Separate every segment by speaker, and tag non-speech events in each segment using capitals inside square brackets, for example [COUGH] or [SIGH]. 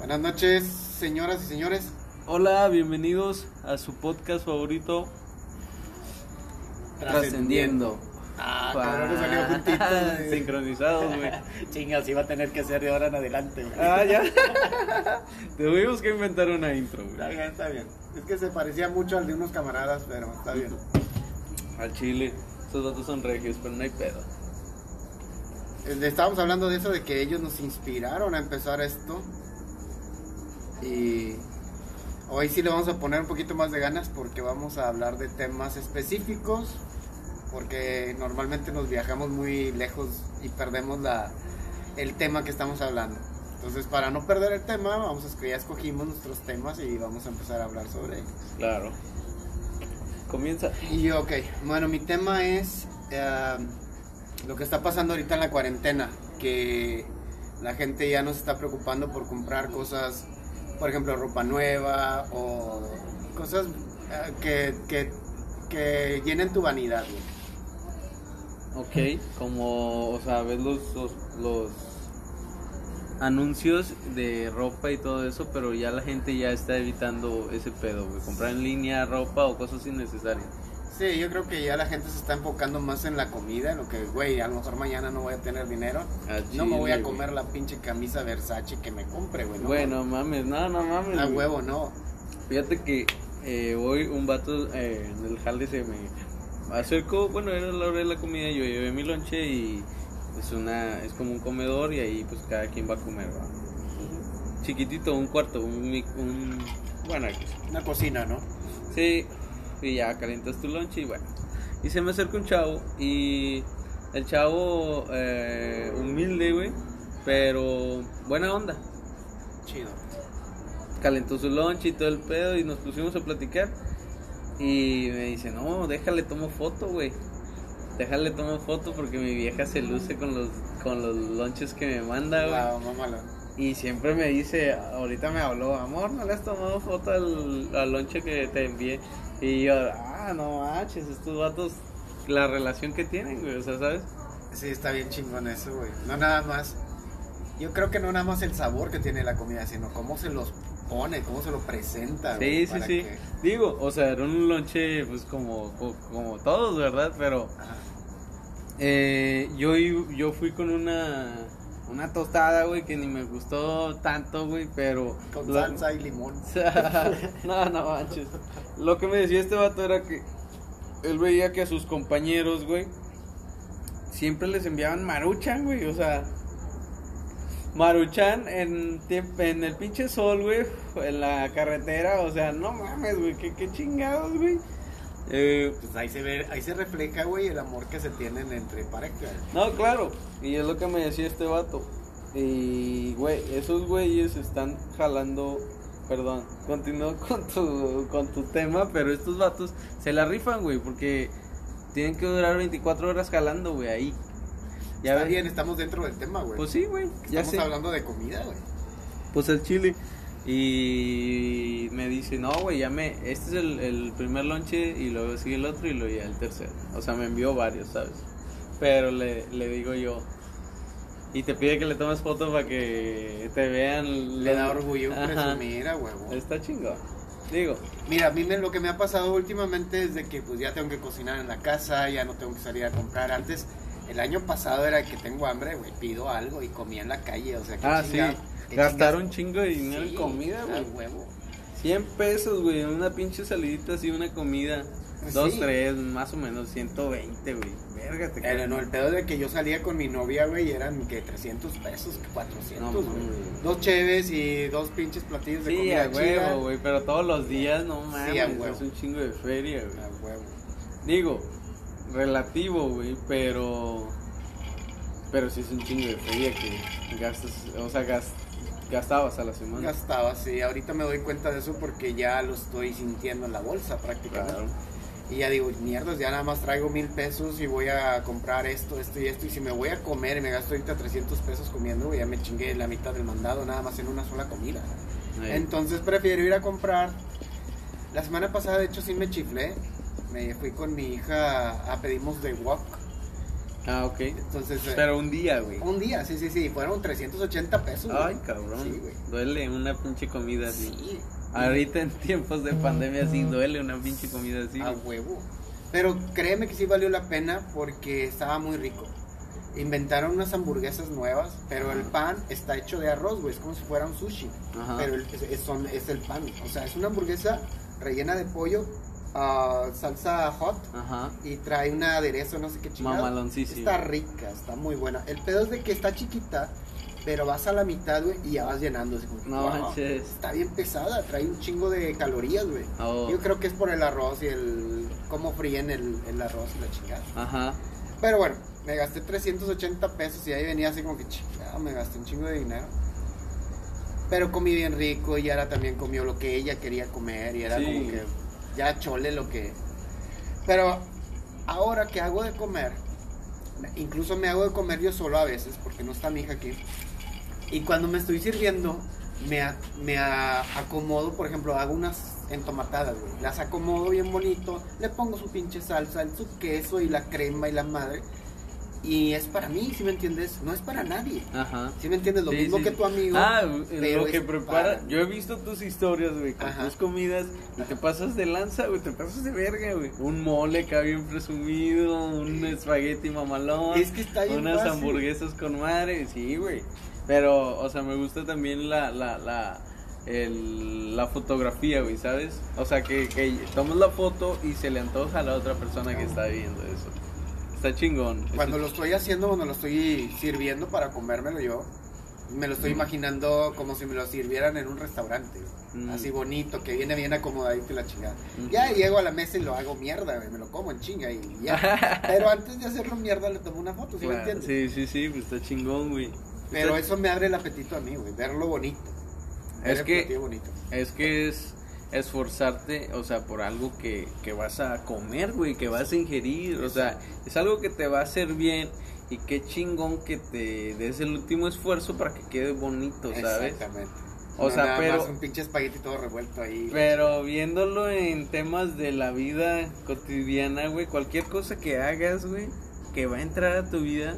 Speaker 1: Buenas noches, señoras y señores.
Speaker 2: Hola, bienvenidos a su podcast favorito, Trascendiendo.
Speaker 1: Ah, cabrón, nos salió juntito, güey.
Speaker 2: Sincronizados, güey. [LAUGHS]
Speaker 1: Chinga, sí va a tener que ser de ahora en adelante, güey.
Speaker 2: Ah, ya. [LAUGHS] Tuvimos que inventar una intro,
Speaker 1: Está
Speaker 2: güey.
Speaker 1: bien, está bien. Es que se parecía mucho al de unos camaradas, pero está bien.
Speaker 2: Al chile. Estos datos son regios, pero no hay pedo.
Speaker 1: Eh, Estábamos hablando de eso, de que ellos nos inspiraron a empezar esto. Y hoy sí le vamos a poner un poquito más de ganas porque vamos a hablar de temas específicos. Porque normalmente nos viajamos muy lejos y perdemos la, el tema que estamos hablando. Entonces, para no perder el tema, vamos a ya escogimos nuestros temas y vamos a empezar a hablar sobre ellos.
Speaker 2: Claro. Comienza.
Speaker 1: Y yo, ok, bueno, mi tema es eh, lo que está pasando ahorita en la cuarentena, que la gente ya no se está preocupando por comprar cosas, por ejemplo, ropa nueva o cosas eh, que, que, que llenen tu vanidad. güey.
Speaker 2: Ok, como, o sea, ves los, los, los anuncios de ropa y todo eso, pero ya la gente ya está evitando ese pedo, güey. Comprar en línea ropa o cosas innecesarias.
Speaker 1: Sí, yo creo que ya la gente se está enfocando más en la comida, en lo que, güey, a lo mejor mañana no voy a tener dinero. No me voy a comer la pinche camisa Versace que me compre, güey. no
Speaker 2: Bueno, mames, no, no mames.
Speaker 1: A huevo, no.
Speaker 2: Fíjate que eh, hoy un vato eh, en el jale se me acercó, bueno, era la hora de la comida, yo llevé mi lonche y es una es como un comedor y ahí pues cada quien va a comer, ¿va? Chiquitito, un cuarto, un, un bueno.
Speaker 1: Una cocina, ¿no?
Speaker 2: Sí, y ya calientas tu lonche y bueno. Y se me acerca un chavo y el chavo eh, humilde, güey, pero buena onda.
Speaker 1: Chido.
Speaker 2: calentó su lunch y todo el pedo y nos pusimos a platicar. Y me dice, no, déjale tomo foto, güey. Déjale tomo foto porque mi vieja se luce con los, con los lunches que me manda, güey.
Speaker 1: Wow, mamalón.
Speaker 2: Y siempre me dice, ahorita me habló, amor, ¿no le has tomado foto al, al lonche que te envié? Y yo, ah, no manches, estos vatos, la relación que tienen, güey, o sea, ¿sabes?
Speaker 1: Sí, está bien chingón eso, güey. No nada más. Yo creo que no nada más el sabor que tiene la comida, sino cómo se los pone, cómo se lo presenta. güey,
Speaker 2: Sí, sí, sí.
Speaker 1: que-
Speaker 2: Digo, o sea, era un lonche, pues como, co- como todos, ¿verdad? Pero
Speaker 1: Ajá.
Speaker 2: Eh, yo, yo fui con una, una tostada, güey, que ni me gustó tanto, güey, pero...
Speaker 1: Con
Speaker 2: lo-
Speaker 1: salsa y limón. [LAUGHS]
Speaker 2: no, no manches. Lo que me decía este vato era que él veía que a sus compañeros, güey, siempre les enviaban maruchan, güey, o sea... Maruchan en, en el pinche sol, güey, en la carretera, o sea, no mames, güey, qué, qué chingados, güey. Eh,
Speaker 1: Pues ahí se ve, ahí se refleja, güey, el amor que se tienen entre parejas.
Speaker 2: No, claro. Y es lo que me decía este vato. Y, güey, esos güeyes están jalando. Perdón, continúo [LAUGHS] con tu, con tu tema, pero estos vatos se la rifan, güey, porque tienen que durar 24 horas jalando, güey, ahí. Ya
Speaker 1: Está bien, estamos dentro del tema, güey.
Speaker 2: Pues sí, güey, ya
Speaker 1: estamos
Speaker 2: sé.
Speaker 1: hablando de comida, güey.
Speaker 2: Pues el chile. Y me dice, no, güey, ya me. Este es el, el primer lonche y luego sigue el otro y luego ya el tercero. O sea, me envió varios, ¿sabes? Pero le, le digo yo. Y te pide que le tomes fotos para que te vean.
Speaker 1: Le da orgullo presumir, a huevo.
Speaker 2: Está chingón. Digo,
Speaker 1: Mira, a mí me- lo que me ha pasado últimamente es de que pues ya tengo que cocinar en la casa, ya no tengo que salir a comprar. Antes, el año pasado era que tengo hambre, güey, pido algo y comía en la calle, o sea, que
Speaker 2: ah, sí. Gastar un chingo de dinero en comida, güey.
Speaker 1: huevo.
Speaker 2: 100 pesos, güey, una pinche salidita así, una comida.
Speaker 1: Pues
Speaker 2: Dos,
Speaker 1: sí.
Speaker 2: tres, más o menos, 120, güey. Verga, te
Speaker 1: Pero no, el pedo de que yo salía con mi novia, güey, eran que 300 pesos, que 400,
Speaker 2: No,
Speaker 1: güey. Dos cheves y dos pinches platillos de
Speaker 2: Sí,
Speaker 1: comida
Speaker 2: a
Speaker 1: chida.
Speaker 2: huevo, güey, pero todos los días, no mames,
Speaker 1: a huevo.
Speaker 2: es un chingo de feria, güey.
Speaker 1: A huevo.
Speaker 2: Digo, relativo, güey, pero... Pero sí es un chingo de feria que gastas, o sea, gas- gastabas a la semana.
Speaker 1: Gastaba, sí. Ahorita me doy cuenta de eso porque ya lo estoy sintiendo en la bolsa prácticamente.
Speaker 2: Claro.
Speaker 1: Y ya digo, mierdas, ya nada más traigo mil pesos y voy a comprar esto, esto y esto. Y si me voy a comer y me gasto ahorita 300 pesos comiendo, ya me chingué la mitad del mandado nada más en una sola comida.
Speaker 2: Ahí.
Speaker 1: Entonces prefiero ir a comprar. La semana pasada, de hecho, sí me chiflé. Me fui con mi hija a pedimos de wok.
Speaker 2: Ah, ok.
Speaker 1: Entonces, eh,
Speaker 2: Pero un día, güey.
Speaker 1: un día, sí, sí, sí, fueron 380 pesos. güey.
Speaker 2: Ay, cabrón.
Speaker 1: Sí, güey.
Speaker 2: duele una pinche comida así.
Speaker 1: Sí,
Speaker 2: Ahorita en tiempos de pandemia sí duele una pinche comida así.
Speaker 1: a huevo. Pero créeme que sí valió la pena porque estaba muy rico. Inventaron unas hamburguesas nuevas, pero el pan está hecho de arroz, güey. Es como si fuera un sushi.
Speaker 2: Ajá.
Speaker 1: Pero el- es, es- son- es el pan. O sea, es una hamburguesa rellena de pollo, ah, salsa hot
Speaker 2: Ajá.
Speaker 1: y trae un aderezo, no sé qué chingada. Está rica, está muy buena. El pedo es de que está chiquita, pero vas a la mitad, güey, y ya vas llenando. así como que,
Speaker 2: No
Speaker 1: wow,
Speaker 2: manches.
Speaker 1: Está bien pesada, trae un chingo de calorías, güey.
Speaker 2: Oh.
Speaker 1: Yo creo que es por el arroz y el cómo fríen el, el arroz y la chingada.
Speaker 2: Ajá.
Speaker 1: Pero bueno, me gasté 380 pesos y ahí venía así como que chingada, me gasté un chingo de dinero. Pero comí bien rico y ahora también comió lo que ella quería comer y era
Speaker 2: Sí.
Speaker 1: como que ya chole lo que... Pero ahora que hago de comer, incluso me hago de comer yo solo a veces porque no está mi hija aquí. Y cuando me estoy sirviendo, me, me acomodo, por ejemplo, hago unas entomatadas, güey. Las acomodo bien bonito, le pongo su pinche salsa, su queso y la crema y la madre. Y es para mí, si me entiendes? No es para nadie.
Speaker 2: Ajá.
Speaker 1: Si me entiendes? Lo
Speaker 2: Sí,
Speaker 1: mismo
Speaker 2: sí.
Speaker 1: que tu amigo.
Speaker 2: Ah,
Speaker 1: pero
Speaker 2: lo que prepara.
Speaker 1: para-
Speaker 2: Yo he visto tus historias, güey, con
Speaker 1: Ajá.
Speaker 2: tus comidas y te pasas de lanza, güey, te pasas de verga, güey. Un mole acá bien presumido, un espagueti mamalón.
Speaker 1: Es que está bien
Speaker 2: Unas
Speaker 1: fácil.
Speaker 2: hamburguesas con madre, sí, güey. Pero, o sea, me gusta también la, la, la, el- la fotografía, güey, ¿sabes? O sea, que, que tomas la foto y se le antoja a la otra persona que está viendo eso. Está chingón.
Speaker 1: Cuando
Speaker 2: Eso-
Speaker 1: lo estoy haciendo, cuando lo estoy sirviendo para comérmelo yo, me lo estoy imaginando como si me lo sirvieran en un restaurante.
Speaker 2: Mm.
Speaker 1: Así bonito, que viene bien acomodadito y la chingada. Ya llego a la mesa y lo hago mierda, güey, me lo como en chinga y ya. [LAUGHS] Pero antes de hacerlo mierda le tomo una foto, ¿sí me
Speaker 2: Claro,
Speaker 1: entiendes?
Speaker 2: sí, sí, sí, pues está chingón, güey.
Speaker 1: Pero
Speaker 2: Está-
Speaker 1: eso me abre el apetito a mí, güey, verlo bonito. Ver
Speaker 2: Es que-
Speaker 1: bonito.
Speaker 2: Es que es esforzarte, o sea, por algo que, que vas a comer, güey, que vas a ingerir, o sea, es algo que te va a hacer bien y qué chingón que te des el último esfuerzo para que quede bonito, ¿sabes?
Speaker 1: Exactamente.
Speaker 2: O
Speaker 1: No
Speaker 2: sea,
Speaker 1: nada
Speaker 2: pero-
Speaker 1: más un pinche espagueti todo revuelto ahí.
Speaker 2: Pero viéndolo en temas de la vida cotidiana, güey, cualquier cosa que hagas, güey, que va a entrar a tu vida.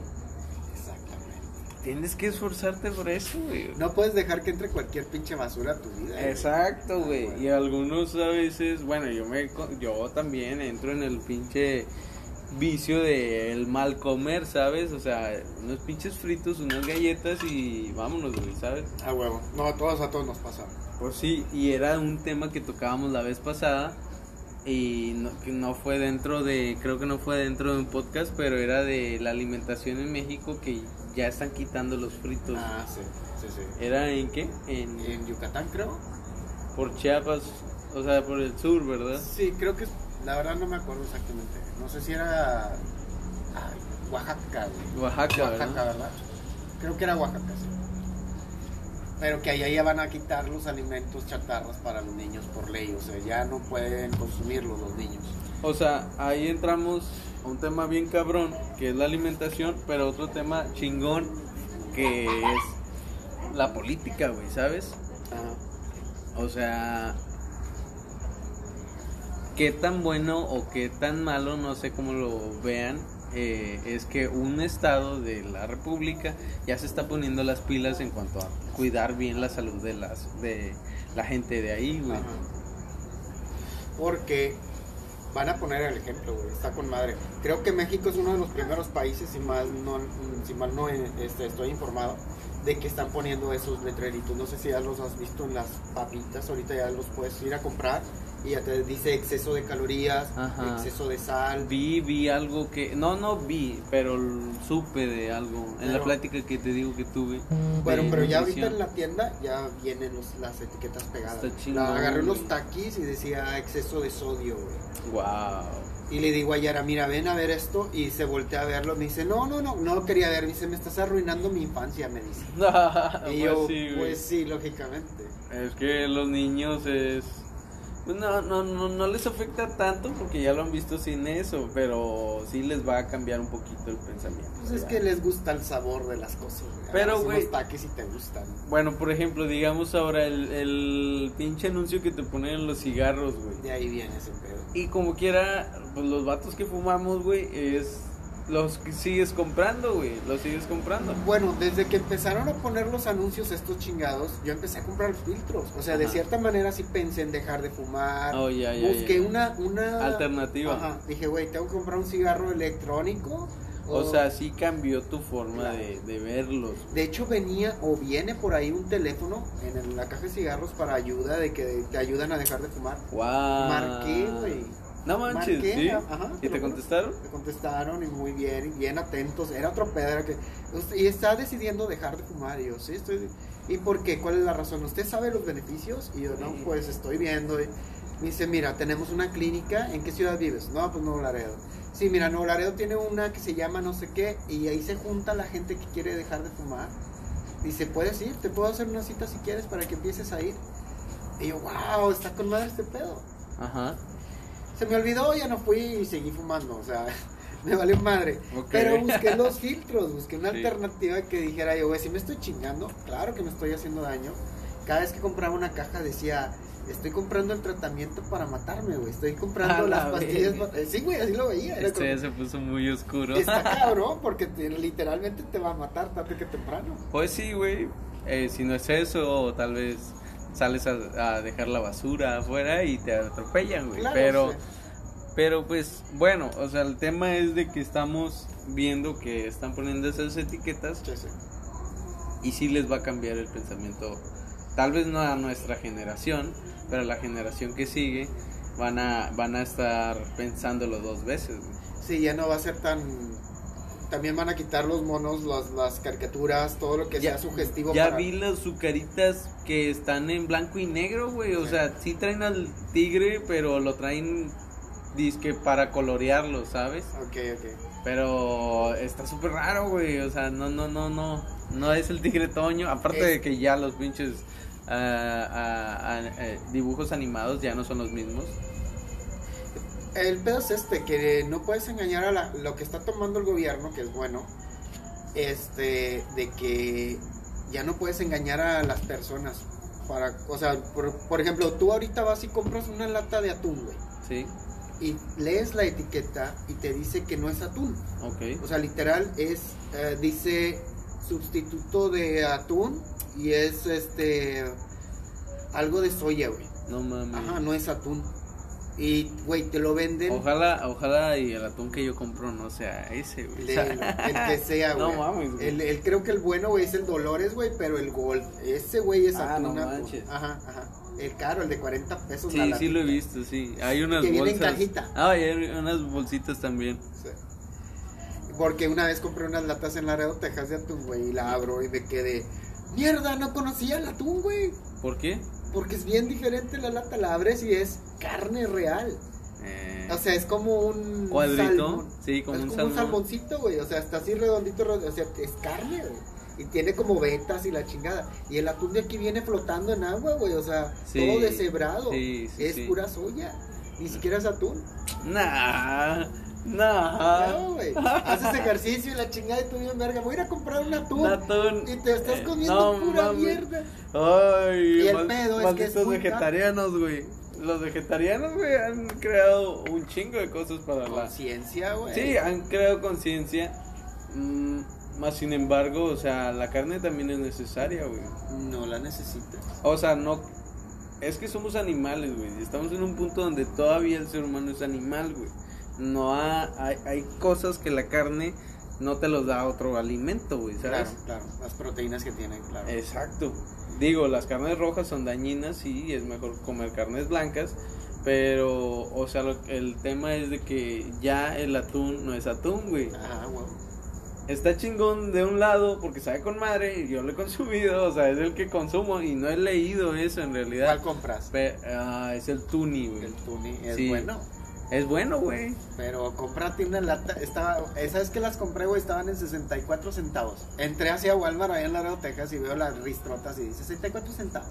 Speaker 2: Tienes que esforzarte por eso, güey.
Speaker 1: No puedes dejar que entre cualquier pinche basura a tu vida.
Speaker 2: Exacto, güey. Y algunos a veces, bueno, yo me yo también entro en el pinche vicio de el mal comer, ¿sabes? O sea, unos pinches fritos, unas galletas y vámonos, güey, ¿sabes?
Speaker 1: A huevo. No, a todos, a todos nos pasa.
Speaker 2: Pues sí, y era un tema que tocábamos la vez pasada y no, que no fue dentro de, creo que no fue dentro de un podcast, pero era de la alimentación en México que ya están quitando los fritos.
Speaker 1: Ah, sí, sí, sí.
Speaker 2: ¿Era en qué? En,
Speaker 1: En Yucatán, creo.
Speaker 2: por Chiapas, o sea, por el sur, ¿verdad?
Speaker 1: Sí, creo que es- la verdad no me acuerdo exactamente. No sé si era ay, Oaxaca, güey.
Speaker 2: Oaxaca,
Speaker 1: Oaxaca,
Speaker 2: ¿verdad?
Speaker 1: ¿verdad? Creo que era Oaxaca, sí. Pero que allá ya van a quitar los alimentos chatarras para los niños por ley. O sea, ya no pueden consumirlos los niños.
Speaker 2: O sea, ahí entramos un tema bien cabrón, que es la alimentación, pero otro tema chingón, que es la política, güey, ¿sabes? O sea, qué tan bueno o qué tan malo, no sé cómo lo vean, eh, es que un estado de la república ya se está poniendo las pilas en cuanto a cuidar bien la salud de las de la gente de ahí, güey.
Speaker 1: Porque van a poner el ejemplo. Está con madre. Creo que México es uno de los primeros países, si mal no, si mal no este, estoy informado, de que están poniendo esos letreritos. No sé si ya los has visto en las papitas. Ahorita ya los puedes ir a comprar y ya te dice exceso de calorías,
Speaker 2: Ajá.
Speaker 1: exceso de sal.
Speaker 2: Vi, vi algo que, no, no vi, pero supe de algo en la plática que te digo que tuve.
Speaker 1: Bueno, pero ya ahorita en la tienda ya vienen los- las etiquetas pegadas.
Speaker 2: Está chingón,
Speaker 1: La- agarré unos taquis y decía exceso de sodio, güey.
Speaker 2: Wow.
Speaker 1: Y le digo a Yara, mira, ven a ver esto. Y se voltea a verlo. Me dice, no, no, no, no lo quería ver. Me dice, me estás arruinando mi infancia, me dice. [LAUGHS] Y
Speaker 2: pues
Speaker 1: yo,
Speaker 2: sí, güey.
Speaker 1: pues sí, lógicamente.
Speaker 2: Es que los niños es... pues No, no, no, no les afecta tanto porque ya lo han visto sin eso, pero sí les va a cambiar un poquito el pensamiento.
Speaker 1: Pues es que les gusta el sabor de las cosas.
Speaker 2: Pero, güey-
Speaker 1: taquis y te gustan.
Speaker 2: Bueno, por ejemplo, digamos ahora el, el pinche anuncio que te ponen en los cigarros, güey.
Speaker 1: De ahí viene ese pedo.
Speaker 2: Y como quiera, pues los vatos que fumamos, güey, es los sigues comprando, güey. Los sigues comprando.
Speaker 1: Bueno, desde que empezaron a poner los anuncios estos chingados, yo empecé a comprar filtros. O sea, de cierta manera sí pensé en dejar de fumar.
Speaker 2: Oh, ya, ya,
Speaker 1: Busqué
Speaker 2: ya.
Speaker 1: una, una
Speaker 2: Alternativa.
Speaker 1: Ajá. Dije, güey, tengo que comprar un cigarro electrónico.
Speaker 2: O sea, sí cambió tu forma de, de verlos.
Speaker 1: De hecho venía o viene por ahí un teléfono en la caja de cigarros para ayuda de que te ayudan a dejar de fumar.
Speaker 2: Wow.
Speaker 1: Marqué, güey.
Speaker 2: No manches,
Speaker 1: Marqué,
Speaker 2: ¿sí?
Speaker 1: ajá,
Speaker 2: ¿Y
Speaker 1: te
Speaker 2: contestaron?
Speaker 1: Me contestaron y muy bien, y bien atentos. Era otro pedo, era que. "Usted- Y está decidiendo dejar de fumar. Y yo, sí, estoy. ¿Y por qué? ¿Cuál es la razón? ¿Usted sabe los beneficios? Y yo, no, pues estoy viendo. Y me dice, mira, tenemos una clínica. ¿En qué ciudad vives? No, pues Nuevo Laredo. Sí, mira, Nuevo Laredo tiene una que se llama no sé qué. Y ahí se junta la gente que quiere dejar de fumar. Dice, puedes ir, te puedo hacer una cita si quieres para que empieces a ir. Y yo, wow, está con madre este pedo.
Speaker 2: Ajá.
Speaker 1: Se me olvidó, ya no fui y seguí fumando, o sea, [LAUGHS] me valió madre. Pero busqué los filtros, busqué una
Speaker 2: Sí.
Speaker 1: alternativa que dijera yo, güey, si me estoy chingando, claro que me estoy haciendo daño. Cada vez que compraba una caja decía, estoy comprando el tratamiento para matarme, güey, estoy comprando
Speaker 2: A la
Speaker 1: las pastillas. eh, Sí, güey, así lo veía. Era
Speaker 2: Este
Speaker 1: como,
Speaker 2: se puso muy oscuro.
Speaker 1: Está [LAUGHS] cabrón, porque te- literalmente te va a matar tarde que temprano.
Speaker 2: Pues sí, güey. Eh, si no es eso, o tal vez sales a, a dejar la basura afuera y te atropellan, güey.
Speaker 1: Claro,
Speaker 2: pero,
Speaker 1: sí.
Speaker 2: pero pues, bueno, o sea, el tema es de que estamos viendo que están poniendo esas etiquetas
Speaker 1: Sí, sí.
Speaker 2: y sí les va a cambiar el pensamiento. Tal vez no a nuestra generación, pero a la generación que sigue van a, van a estar pensándolo dos veces, güey.
Speaker 1: Sí, ya no va a ser tan... También van a quitar los monos, las, las caricaturas, todo lo que sea sugestivo.
Speaker 2: Ya
Speaker 1: para-
Speaker 2: vi las azucaritas que están en blanco y negro, güey. O
Speaker 1: Sí.
Speaker 2: sea, sí traen al tigre, pero lo traen disque para colorearlo, ¿sabes?
Speaker 1: Ok, ok.
Speaker 2: Pero está súper raro, güey. O sea, no, no, no, no. No es el tigre toño. Aparte
Speaker 1: Es-
Speaker 2: de que ya los pinches eh, dibujos animados ya no son los mismos.
Speaker 1: El pedo es este, que no puedes engañar a la- lo que está tomando el gobierno, que es bueno, este, de que ya no puedes engañar a las personas. Para, o sea, por, por ejemplo, tú ahorita vas y compras una lata de atún, güey,
Speaker 2: Sí,
Speaker 1: y lees la etiqueta y te dice que no es atún.
Speaker 2: ok.
Speaker 1: O sea, literal es, eh, dice sustituto de atún y es este, algo de soya, güey.
Speaker 2: No mames.
Speaker 1: Ajá, no es atún. Y, güey, te lo venden.
Speaker 2: Ojalá, ojalala y el atún que yo compro no sea ese, güey.
Speaker 1: El, el que sea, [LAUGHS]
Speaker 2: No
Speaker 1: güey.
Speaker 2: mames, güey.
Speaker 1: El, el- creo que el bueno, güey, es el Dolores, güey, pero el Gold. Ese, güey, es
Speaker 2: Ah,
Speaker 1: atún,
Speaker 2: no manches.
Speaker 1: Ajá, ajá. El caro, el de 40 pesos.
Speaker 2: Sí,
Speaker 1: la
Speaker 2: sí lo he visto, sí. Hay unas
Speaker 1: Que viene en
Speaker 2: bolsas.
Speaker 1: cajita.
Speaker 2: Ah, y hay unas bolsitas también.
Speaker 1: Sí. Porque una vez compré unas latas en Laredo, Texas de atún, güey, y la abro y me quedé. Mierda, no conocía el atún, güey.
Speaker 2: ¿Por qué?
Speaker 1: Porque es bien diferente la lata, la abres y es carne real.
Speaker 2: Eh,
Speaker 1: O sea, es como un
Speaker 2: Cuadrito,
Speaker 1: salmón.
Speaker 2: sí, como
Speaker 1: es
Speaker 2: un
Speaker 1: como un salmoncito, güey. O sea, está así redondito, red- o sea, es carne, güey. Y tiene como vetas y la chingada. Y el atún de aquí viene flotando en agua, güey. O sea,
Speaker 2: Sí,
Speaker 1: todo deshebrado.
Speaker 2: sí, sí,
Speaker 1: es pura soya. Ni siquiera es atún.
Speaker 2: Nah.
Speaker 1: No, güey. Haces ejercicio y la chingada y tú bien verga. Voy a ir a comprar un atún.
Speaker 2: Atún.
Speaker 1: Y te estás
Speaker 2: Eh,
Speaker 1: comiendo
Speaker 2: no
Speaker 1: pura mierda.
Speaker 2: Ay,
Speaker 1: Y el
Speaker 2: mal-
Speaker 1: pedo es que es muy
Speaker 2: vegetarianos, güey. Los vegetarianos, güey, han creado un chingo de cosas para la...
Speaker 1: Conciencia, güey.
Speaker 2: Sí, han creado conciencia. mm, más sin embargo, o sea, la carne también es necesaria, güey.
Speaker 1: No la necesitas.
Speaker 2: O sea, no. Es que somos animales, güey. Estamos en un punto donde todavía el ser humano es animal, güey. No ha- hay, hay cosas que la carne no te los da otro alimento, güey, ¿sabes?
Speaker 1: Claro, claro. Las proteínas que tienen, claro.
Speaker 2: Exacto. Digo, las carnes rojas son dañinas y es mejor comer carnes blancas. Pero, o sea, lo- el tema es de que ya el atún no es atún, güey.
Speaker 1: Ajá, güey.
Speaker 2: Está chingón de un lado porque sabe con madre y yo lo he [LAUGHS] consumido, o sea, es el que consumo y no he leído eso en realidad.
Speaker 1: ¿Cuál compras?
Speaker 2: Ah, es el tuni, güey.
Speaker 1: El tuni es
Speaker 2: Sí.
Speaker 1: bueno.
Speaker 2: Es bueno, güey.
Speaker 1: Pero cómprate una lata. Estaba, esa vez que las compré, güey, estaban en 64 centavos. Entré hacia Walmart allá en Laredo, Texas y veo las ristrotas y dice 64 centavos.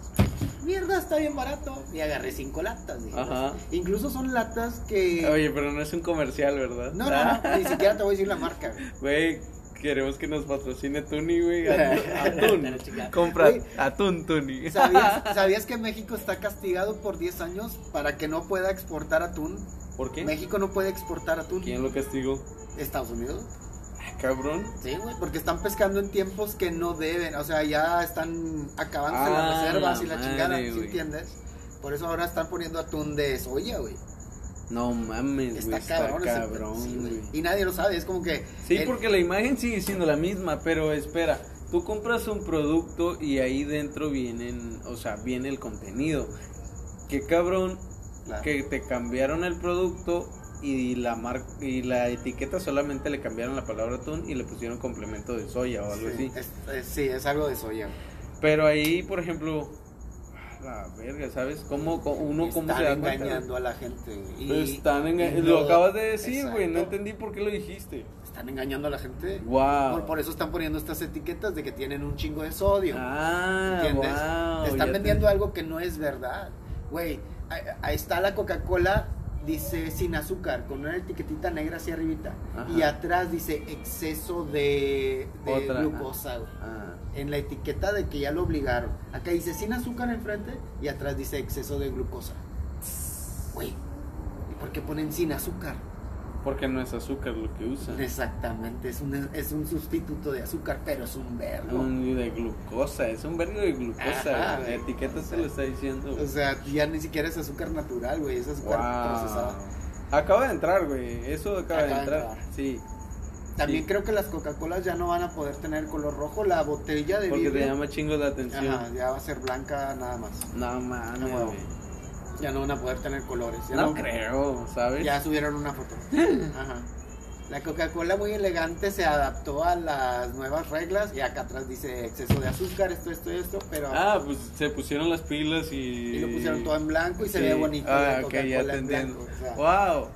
Speaker 1: Mierda, está bien barato. Y agarré cinco latas. dije,
Speaker 2: Ajá.
Speaker 1: pues. Incluso son latas que.
Speaker 2: Oye, pero no es un comercial, ¿verdad?
Speaker 1: no, no, no, ni siquiera te voy a decir la marca. güey. [LAUGHS]
Speaker 2: Güey, queremos que nos patrocine Tuni, güey. [LAUGHS] Atún. Compra atún, Tuni.
Speaker 1: ¿Sabías, [LAUGHS] ¿Sabías que México está castigado por 10 años para que no pueda exportar atún?
Speaker 2: ¿Por qué?
Speaker 1: México no puede exportar atún.
Speaker 2: ¿Quién lo castigó?
Speaker 1: Estados Unidos.
Speaker 2: cabrón.
Speaker 1: Sí, güey, porque están pescando en tiempos que no deben. O sea, ya están acabándose
Speaker 2: Ah,
Speaker 1: las reservas y
Speaker 2: la
Speaker 1: la chingada, ¿sí entiendes? Por eso ahora están poniendo atún de soya, güey.
Speaker 2: No mames,
Speaker 1: Está
Speaker 2: güey. Está
Speaker 1: cabrón,
Speaker 2: cabrón,
Speaker 1: sí. Y nadie lo sabe, es como que.
Speaker 2: Sí,
Speaker 1: el-
Speaker 2: porque la imagen sigue siendo la misma, pero espera, tú compras un producto y ahí dentro vienen, o sea, viene el contenido. Qué cabrón
Speaker 1: Claro.
Speaker 2: que te cambiaron el producto y la mar y la etiqueta solamente le cambiaron la palabra atún y le pusieron complemento de soya o algo
Speaker 1: sí,
Speaker 2: así.
Speaker 1: es, es- sí, es algo de soya.
Speaker 2: Pero ahí, por ejemplo, a la verga, ¿sabes? ¿Cómo, cómo- uno cómo
Speaker 1: Están
Speaker 2: se da cuenta?
Speaker 1: engañando a la gente, Y-
Speaker 2: están Lo
Speaker 1: no-
Speaker 2: acabas de decir, güey. No entendí por qué lo dijiste.
Speaker 1: Están engañando a la gente.
Speaker 2: Wow.
Speaker 1: Por, por eso están poniendo estas etiquetas de que tienen un chingo de sodio.
Speaker 2: Ah,
Speaker 1: ¿Entiendes?
Speaker 2: wow.
Speaker 1: Te están
Speaker 2: te-
Speaker 1: vendiendo algo que no es verdad. Güey, ahí, está la Coca-Cola, dice sin azúcar, con una etiquetita negra hacia arribita.
Speaker 2: Ajá.
Speaker 1: Y atrás dice exceso de, glucosa.
Speaker 2: Ah.
Speaker 1: En la etiqueta de que ya lo obligaron. Acá dice sin azúcar enfrente y atrás dice exceso de glucosa. Güey, ¿y por qué ponen sin azúcar?
Speaker 2: Porque no es azúcar lo que usan.
Speaker 1: Exactamente, es un, es un sustituto de azúcar, pero es un verbo.
Speaker 2: Un de glucosa, es un vergo de glucosa.
Speaker 1: Ajá.
Speaker 2: La etiqueta se lo está diciendo.
Speaker 1: O sea, ya ni siquiera es azúcar natural, güey, es azúcar procesada.
Speaker 2: Wow. Acaba de entrar, güey. Eso acaba, de
Speaker 1: Acaba de
Speaker 2: entrar.
Speaker 1: entrar.
Speaker 2: Sí.
Speaker 1: También
Speaker 2: Sí.
Speaker 1: creo que las Coca-Colas ya no van a poder tener color rojo. La botella de
Speaker 2: Porque te
Speaker 1: vidrio
Speaker 2: llama chingo la atención.
Speaker 1: ajá, ya va a ser blanca nada más.
Speaker 2: No mames, güey.
Speaker 1: Ya no van a poder tener colores. Ya
Speaker 2: No, creo, ¿sabes?
Speaker 1: Ya subieron una foto. [GASPS] Ajá. La Coca-Cola muy elegante se adaptó a las nuevas reglas y acá atrás dice exceso de azúcar, esto, esto, esto, pero
Speaker 2: Ah, pues se pusieron las pilas y.
Speaker 1: y lo pusieron todo en blanco y se ve bonito.
Speaker 2: Ah,
Speaker 1: la
Speaker 2: ok, ya
Speaker 1: Coca-Cola
Speaker 2: te
Speaker 1: en
Speaker 2: entiendo.
Speaker 1: blanco, o sea,
Speaker 2: Wow.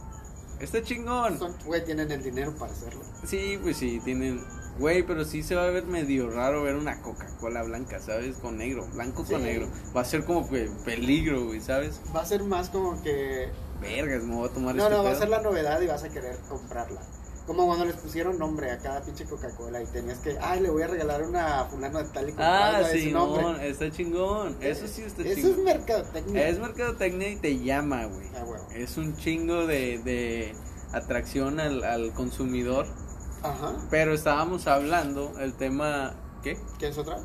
Speaker 2: Está chingón.
Speaker 1: son- güey, tienen el dinero para hacerlo.
Speaker 2: Sí, pues sí, tienen. Güey, pero sí se va a ver medio raro ver una Coca-Cola blanca, ¿sabes? Con negro, blanco
Speaker 1: Sí.
Speaker 2: con negro. Va a ser como pe- peligro, güey, ¿sabes?
Speaker 1: Va a ser más como que
Speaker 2: Vergas, me voy a tomar
Speaker 1: No,
Speaker 2: este
Speaker 1: no, va a ser la novedad y vas a querer comprarla. Como cuando les pusieron nombre a cada pinche Coca-Cola y tenías que, ay, le voy a regalar una a fulano de tal y
Speaker 2: Ah, sí, no, está chingón. Eso sí está
Speaker 1: Eso es
Speaker 2: chingón.
Speaker 1: mercadotecnia.
Speaker 2: Es mercadotecnia y te llama, güey.
Speaker 1: Ah, huevo.
Speaker 2: Es un chingo de, de atracción al, al consumidor.
Speaker 1: Ajá.
Speaker 2: Pero estábamos hablando el tema. ¿Qué?
Speaker 1: ¿Quieres otra?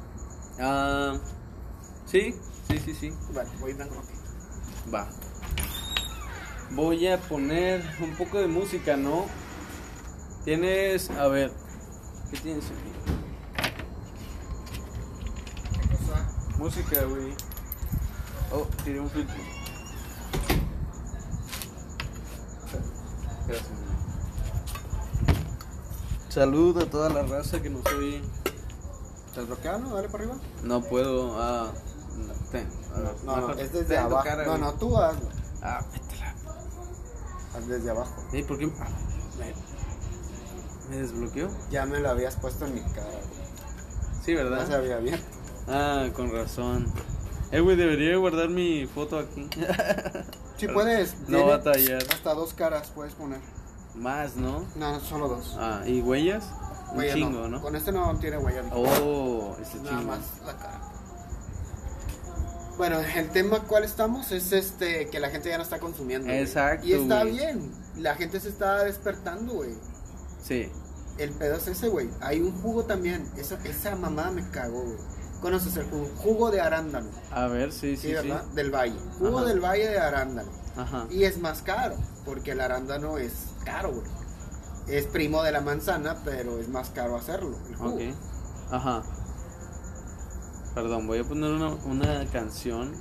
Speaker 2: Ah, sí, sí, sí, sí.
Speaker 1: Vale, voy dando rápido.
Speaker 2: Va. Voy a poner un poco de música, ¿no? Tienes, a ver, ¿qué tienes aquí? Música, güey. Oh, tiré un filtro. Gracias. Salud a toda la raza que nos oye.
Speaker 1: ¿Estás bloqueado? no? Dale para arriba.
Speaker 2: No puedo, ah, no, ten, ah,
Speaker 1: No, no, es desde abajo.
Speaker 2: cara,
Speaker 1: no, no, tú hazlo.
Speaker 2: Ah, métela.
Speaker 1: Haz desde abajo.
Speaker 2: Ey, ¿por qué? Ah, me, me desbloqueó.
Speaker 1: Ya me lo habías puesto en mi cara, güey.
Speaker 2: Sí,
Speaker 1: Ya se
Speaker 2: ¿verdad?
Speaker 1: había abierto.
Speaker 2: Ah, con razón. Eh, güey, debería guardar mi foto aquí.
Speaker 1: Sí [LAUGHS] puedes.
Speaker 2: No batallar.
Speaker 1: Hasta dos caras puedes poner.
Speaker 2: Más, ¿no?
Speaker 1: No, solo dos.
Speaker 2: Ah, ¿y huellas? Un chingo, ¿no?
Speaker 1: Con este no tiene huella.
Speaker 2: Oh, este
Speaker 1: Nada
Speaker 2: chingo.
Speaker 1: más la cara. Bueno, el tema cuál estamos es este que la gente ya no está consumiendo. güey.
Speaker 2: Exacto,
Speaker 1: Y está
Speaker 2: güey.
Speaker 1: bien. La gente se está despertando, güey.
Speaker 2: Sí.
Speaker 1: El pedo es ese, güey. Hay un jugo también. Esa, esa mamada me cagó, güey. ¿Conoces el jugo? Jugo de arándano.
Speaker 2: A ver, sí,
Speaker 1: Sí,
Speaker 2: sí.
Speaker 1: Del valle. Jugo
Speaker 2: Ajá.
Speaker 1: del valle de arándano.
Speaker 2: Ajá.
Speaker 1: Y es más caro, porque el arándano es caro, güey. Es primo de la manzana, pero es más caro hacerlo. El jugo.
Speaker 2: Ok. Ajá. Perdón, voy a poner una, una canción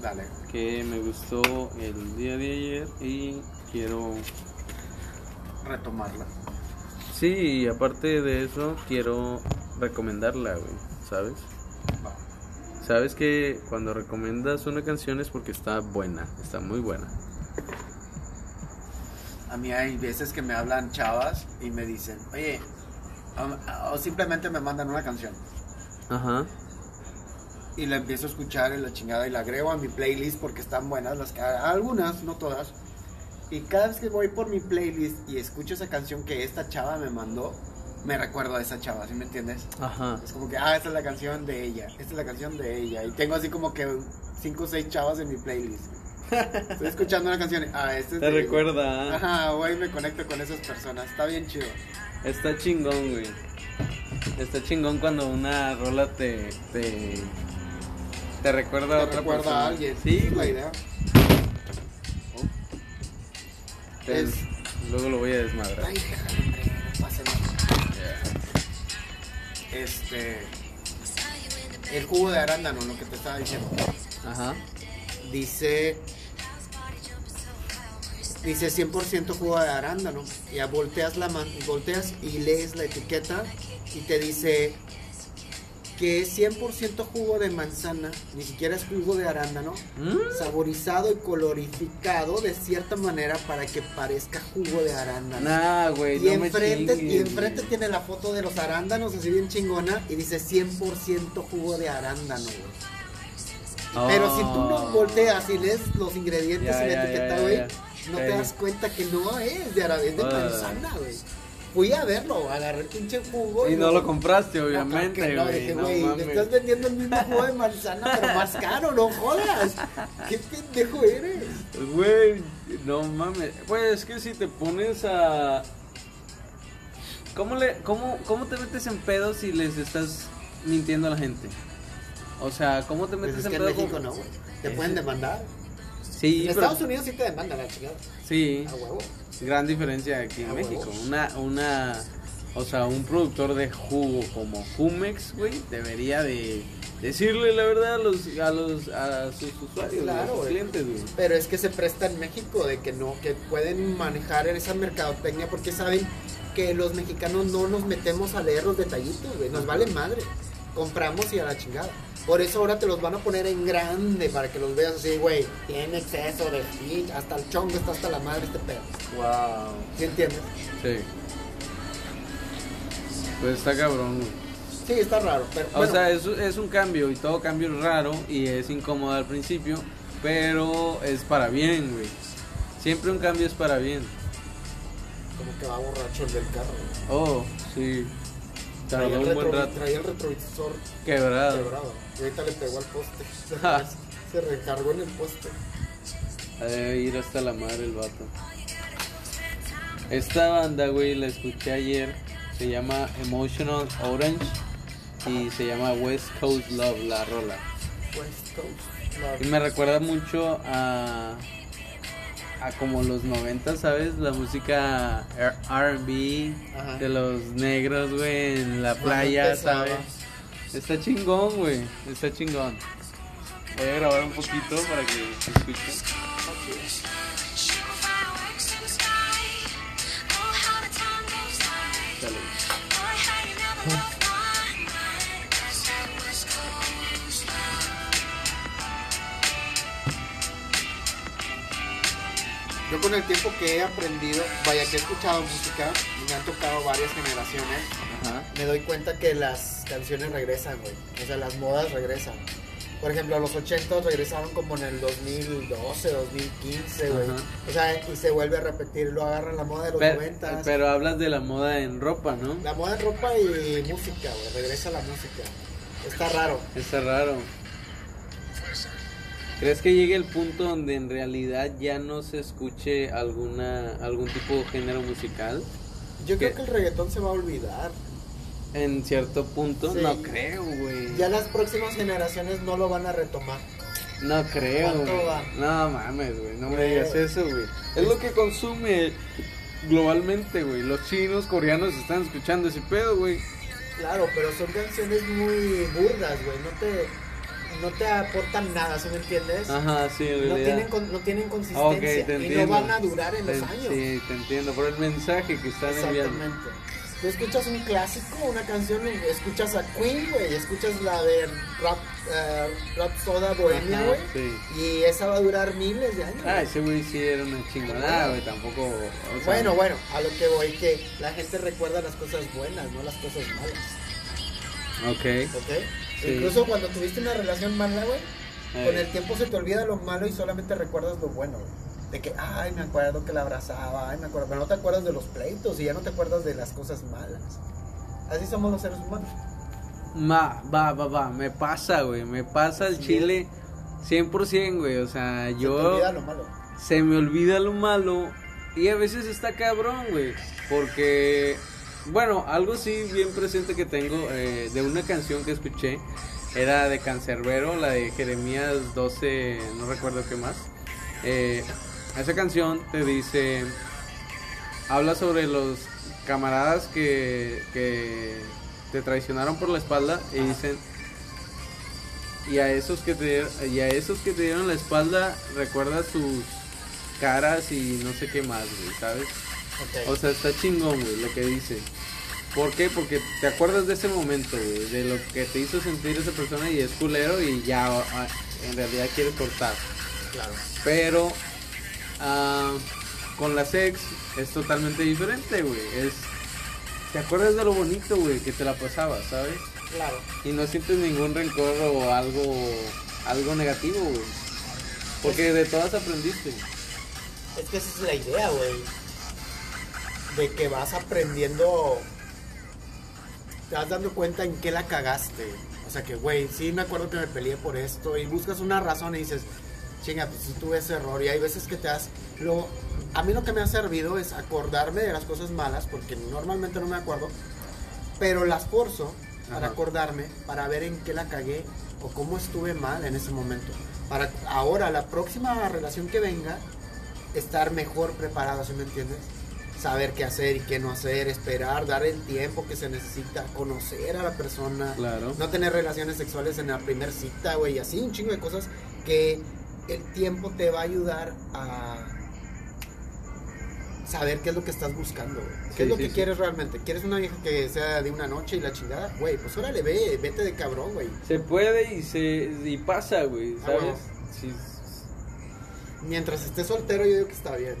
Speaker 1: Dale.
Speaker 2: que me gustó el día de ayer y quiero
Speaker 1: Retomarla.
Speaker 2: Sí, y aparte de eso, quiero recomendarla, güey, ¿sabes?
Speaker 1: Va.
Speaker 2: Sabes que cuando recomiendas una canción es porque está buena, está muy buena.
Speaker 1: A mí hay veces que me hablan chavas y me dicen, oye, o simplemente me mandan una canción.
Speaker 2: Ajá.
Speaker 1: Y la empiezo a escuchar en la chingada y la agrego a mi playlist porque están buenas las que algunas, no todas. Y cada vez que voy por mi playlist y escucho esa canción que esta chava me mandó, me recuerdo a esa chava, ¿sí me entiendes?
Speaker 2: Ajá.
Speaker 1: Es como que, ah, esta es la canción de ella, esta es la canción de ella. Y tengo así como que cinco o seis chavas en mi playlist. Estoy escuchando una canción. y, Ah, este es
Speaker 2: Te
Speaker 1: de-
Speaker 2: recuerda, ¿ah?
Speaker 1: Ajá, güey, me conecto con esas personas. Está bien chido.
Speaker 2: Está chingón, güey. Está chingón cuando una rola te. te, te recuerda a
Speaker 1: Te
Speaker 2: otra
Speaker 1: recuerda
Speaker 2: persona.
Speaker 1: a alguien.
Speaker 2: Sí,
Speaker 1: Es la
Speaker 2: güey.
Speaker 1: idea. Es-
Speaker 2: Luego lo voy a desmadrar.
Speaker 1: Ay, déjalo, hombre, no pasa nada. Este. El jugo de arándano, lo que te estaba diciendo.
Speaker 2: Ajá.
Speaker 1: Dice. Dice 100% jugo de arándano. Ya volteas, la man- volteas y lees la etiqueta y te dice que es 100% jugo de manzana, ni siquiera es jugo de arándano,
Speaker 2: ¿Mm?
Speaker 1: saborizado y colorificado de cierta manera para que parezca jugo de arándano.
Speaker 2: Nah, güey,
Speaker 1: Y
Speaker 2: no
Speaker 1: enfrente, y enfrente tiene la foto de los arándanos así bien chingona y dice 100% jugo de arándano, güey. Pero si tú no
Speaker 2: Oh.
Speaker 1: volteas y lees los ingredientes y la etiqueta, güey. No te das cuenta que no es de arándano, es de
Speaker 2: Ah.
Speaker 1: manzana, güey. Fui a verlo, agarré el pinche jugo.
Speaker 2: Y no lo compraste, obviamente,
Speaker 1: no,
Speaker 2: güey. No,
Speaker 1: güey, me estás vendiendo el mismo jugo de manzana, pero más caro, no jodas. ¿Qué pendejo eres?
Speaker 2: Güey, no mames. Pues es que si te pones a. ¿Cómo, le, cómo, ¿Cómo te metes en pedos si les estás mintiendo a la gente? O sea, ¿cómo te
Speaker 1: Pues
Speaker 2: metes
Speaker 1: es que
Speaker 2: en
Speaker 1: en? México no, güey. Te pueden demandar.
Speaker 2: Sí,
Speaker 1: en
Speaker 2: pero-
Speaker 1: Estados Unidos sí te demandan la chingada.
Speaker 2: Sí,
Speaker 1: A huevo.
Speaker 2: gran diferencia aquí en México.
Speaker 1: huevo.
Speaker 2: Una, una, o sea, un productor de jugo como Jumex, güey, debería de decirle la verdad a los, a los, a sus usuarios,
Speaker 1: Claro,
Speaker 2: a sus
Speaker 1: güey.
Speaker 2: clientes, güey.
Speaker 1: Pero es que se presta en México de que no, que pueden manejar esa mercadotecnia porque saben que los mexicanos no nos metemos a leer los detallitos, güey. Nos vale madre. Compramos y a la chingada. Por eso ahora te los van a poner en grande para que los veas así, güey. Tiene exceso de speech, hasta el chongo está hasta la madre este pedo.
Speaker 2: Wow.
Speaker 1: ¿Sí entiendes?
Speaker 2: Sí. Pues está cabrón, güey.
Speaker 1: Sí, está raro. Pero,
Speaker 2: O
Speaker 1: bueno,
Speaker 2: sea, es, es un cambio y todo cambio es raro y es incómodo al principio, pero es para bien, güey. Siempre un cambio es para bien.
Speaker 1: como que va borracho el del carro. güey.
Speaker 2: Oh, sí.
Speaker 1: Traía el,
Speaker 2: un buen
Speaker 1: retro- traía el retrovisor
Speaker 2: Quebrado.
Speaker 1: quebrado. Y ahorita le pegó al poste. [LAUGHS] Se, se recargó en el poste.
Speaker 2: Ha de ir hasta la madre el vato. Esta banda, güey, la escuché ayer. Se llama Emotional Orange y se llama West Coast Love, la rola.
Speaker 1: West Coast.
Speaker 2: Y me recuerda mucho a, a como los 90, ¿sabes? La música RB de los negros, güey, en la playa. ¿sabes? Está chingón, güey, está chingón. Voy a grabar un poquito para que se escuche. Dale.
Speaker 1: Yo con el tiempo que he aprendido, vaya que he escuchado música y me han tocado varias generaciones,
Speaker 2: Ajá.
Speaker 1: me doy cuenta que las canciones regresan, güey. O sea, las modas regresan. Por ejemplo, los 80 regresaron como en el 2012, 2015, güey. O sea, y se vuelve a repetir, lo agarran la moda de los
Speaker 2: Pero,
Speaker 1: 90.
Speaker 2: pero hablas de la moda en ropa, ¿no?
Speaker 1: La moda en ropa y música, güey. Regresa la música. Está raro.
Speaker 2: Está raro. ¿Crees que llegue el punto donde en realidad ya no se escuche alguna algún tipo de género musical?
Speaker 1: Yo
Speaker 2: ¿Qué?
Speaker 1: creo que el reggaetón se va a olvidar.
Speaker 2: En cierto punto,
Speaker 1: Sí.
Speaker 2: no creo, güey.
Speaker 1: Ya las próximas generaciones no lo van a retomar.
Speaker 2: No creo,
Speaker 1: ¿Cuánto
Speaker 2: güey.
Speaker 1: va?
Speaker 2: No mames, güey. No me digas eso, güey. Es lo que consume globalmente, güey. Los chinos, coreanos están escuchando ese pedo, güey.
Speaker 1: Claro, pero son canciones muy burdas, güey. No te, no te aportan nada, ¿sí me entiendes?
Speaker 2: Ajá, sí, en
Speaker 1: no,
Speaker 2: realidad.
Speaker 1: tienen, no tienen consistencia
Speaker 2: te
Speaker 1: y no van a durar en los años.
Speaker 2: Sí, te entiendo. Por el mensaje que están enviando.
Speaker 1: Exactamente. Tú escuchas un clásico, una canción, y escuchas a Queen, güey, escuchas la de Rap, eh, Rap Soda Bohemia, güey.
Speaker 2: sí.
Speaker 1: Y esa va a durar miles de años.
Speaker 2: Ah, ese güey sí era una chingonada, güey. Tampoco. o sea,
Speaker 1: Bueno, bueno, a lo que voy, que la gente recuerda las cosas buenas, no las cosas malas,
Speaker 2: Ok.
Speaker 1: ¿ok?
Speaker 2: Sí.
Speaker 1: Incluso cuando tuviste una relación mala, güey,
Speaker 2: Eh,
Speaker 1: con el tiempo se te olvida lo malo y solamente recuerdas lo bueno, güey. De que, ay, me acuerdo que la abrazaba, ay, me acuerdo, pero no te acuerdas de los pleitos y ya no te acuerdas de las cosas malas. Así somos los seres humanos.
Speaker 2: Ma, va, va, va. Me pasa, güey. Me pasa el
Speaker 1: Sí.
Speaker 2: chile 100%, güey. O sea,
Speaker 1: Se te
Speaker 2: yo.
Speaker 1: olvida lo malo.
Speaker 2: se me olvida lo malo y a veces está cabrón, güey, porque, bueno, algo sí bien presente que tengo eh, de una canción que escuché era de Cancerbero, la de Jeremías 12, no recuerdo qué más. Eh, esa canción te dice, habla sobre los camaradas que, que te traicionaron por la espalda y dicen, y a esos que te y a esos que te dieron la espalda recuerda sus caras y no sé qué más, ¿sabes? O sea, está chingón, güey, lo que dice. ¿Por qué? Porque te acuerdas de ese momento, güey, de lo que te hizo sentir esa persona y es culero y ya ah, en realidad quieres cortar.
Speaker 1: Claro.
Speaker 2: Pero ah, con la sex es totalmente diferente, güey. Es te acuerdas de lo bonito, güey, que te la pasabas, ¿sabes?
Speaker 1: Claro.
Speaker 2: y no sientes ningún rencor o algo algo negativo, güey. Porque de todas aprendiste.
Speaker 1: Es que esa es la idea, güey. De que vas aprendiendo. Te vas dando cuenta en qué la cagaste. O sea que, güey, sí me acuerdo que me peleé por esto. Y buscas una razón y dices, chinga, pues sí tuve ese error. Y hay veces que te das. Lo, a mí lo que me ha servido es acordarme de las cosas malas, porque normalmente no me acuerdo. Pero las forzo para
Speaker 2: Ajá.
Speaker 1: acordarme, para ver en qué la cagué o cómo estuve mal en ese momento. Para ahora, la próxima relación que venga, estar mejor preparado, ¿sí me entiendes? Saber qué hacer y qué no hacer, esperar, dar el tiempo que se necesita, conocer a la persona,
Speaker 2: Claro.
Speaker 1: no tener relaciones sexuales en la primera cita, güey, y así un chingo de cosas que el tiempo te va a ayudar a saber qué es lo que estás buscando, güey. ¿Qué
Speaker 2: Sí,
Speaker 1: es lo
Speaker 2: sí,
Speaker 1: que
Speaker 2: sí.
Speaker 1: quieres realmente? ¿Quieres una vieja que sea de una noche y la chingada? Güey, pues órale, ve, vete de cabrón, güey.
Speaker 2: Se puede y se y pasa, güey,
Speaker 1: Ah,
Speaker 2: ¿sabes?
Speaker 1: bueno. Mientras estés soltero, yo digo que está bien.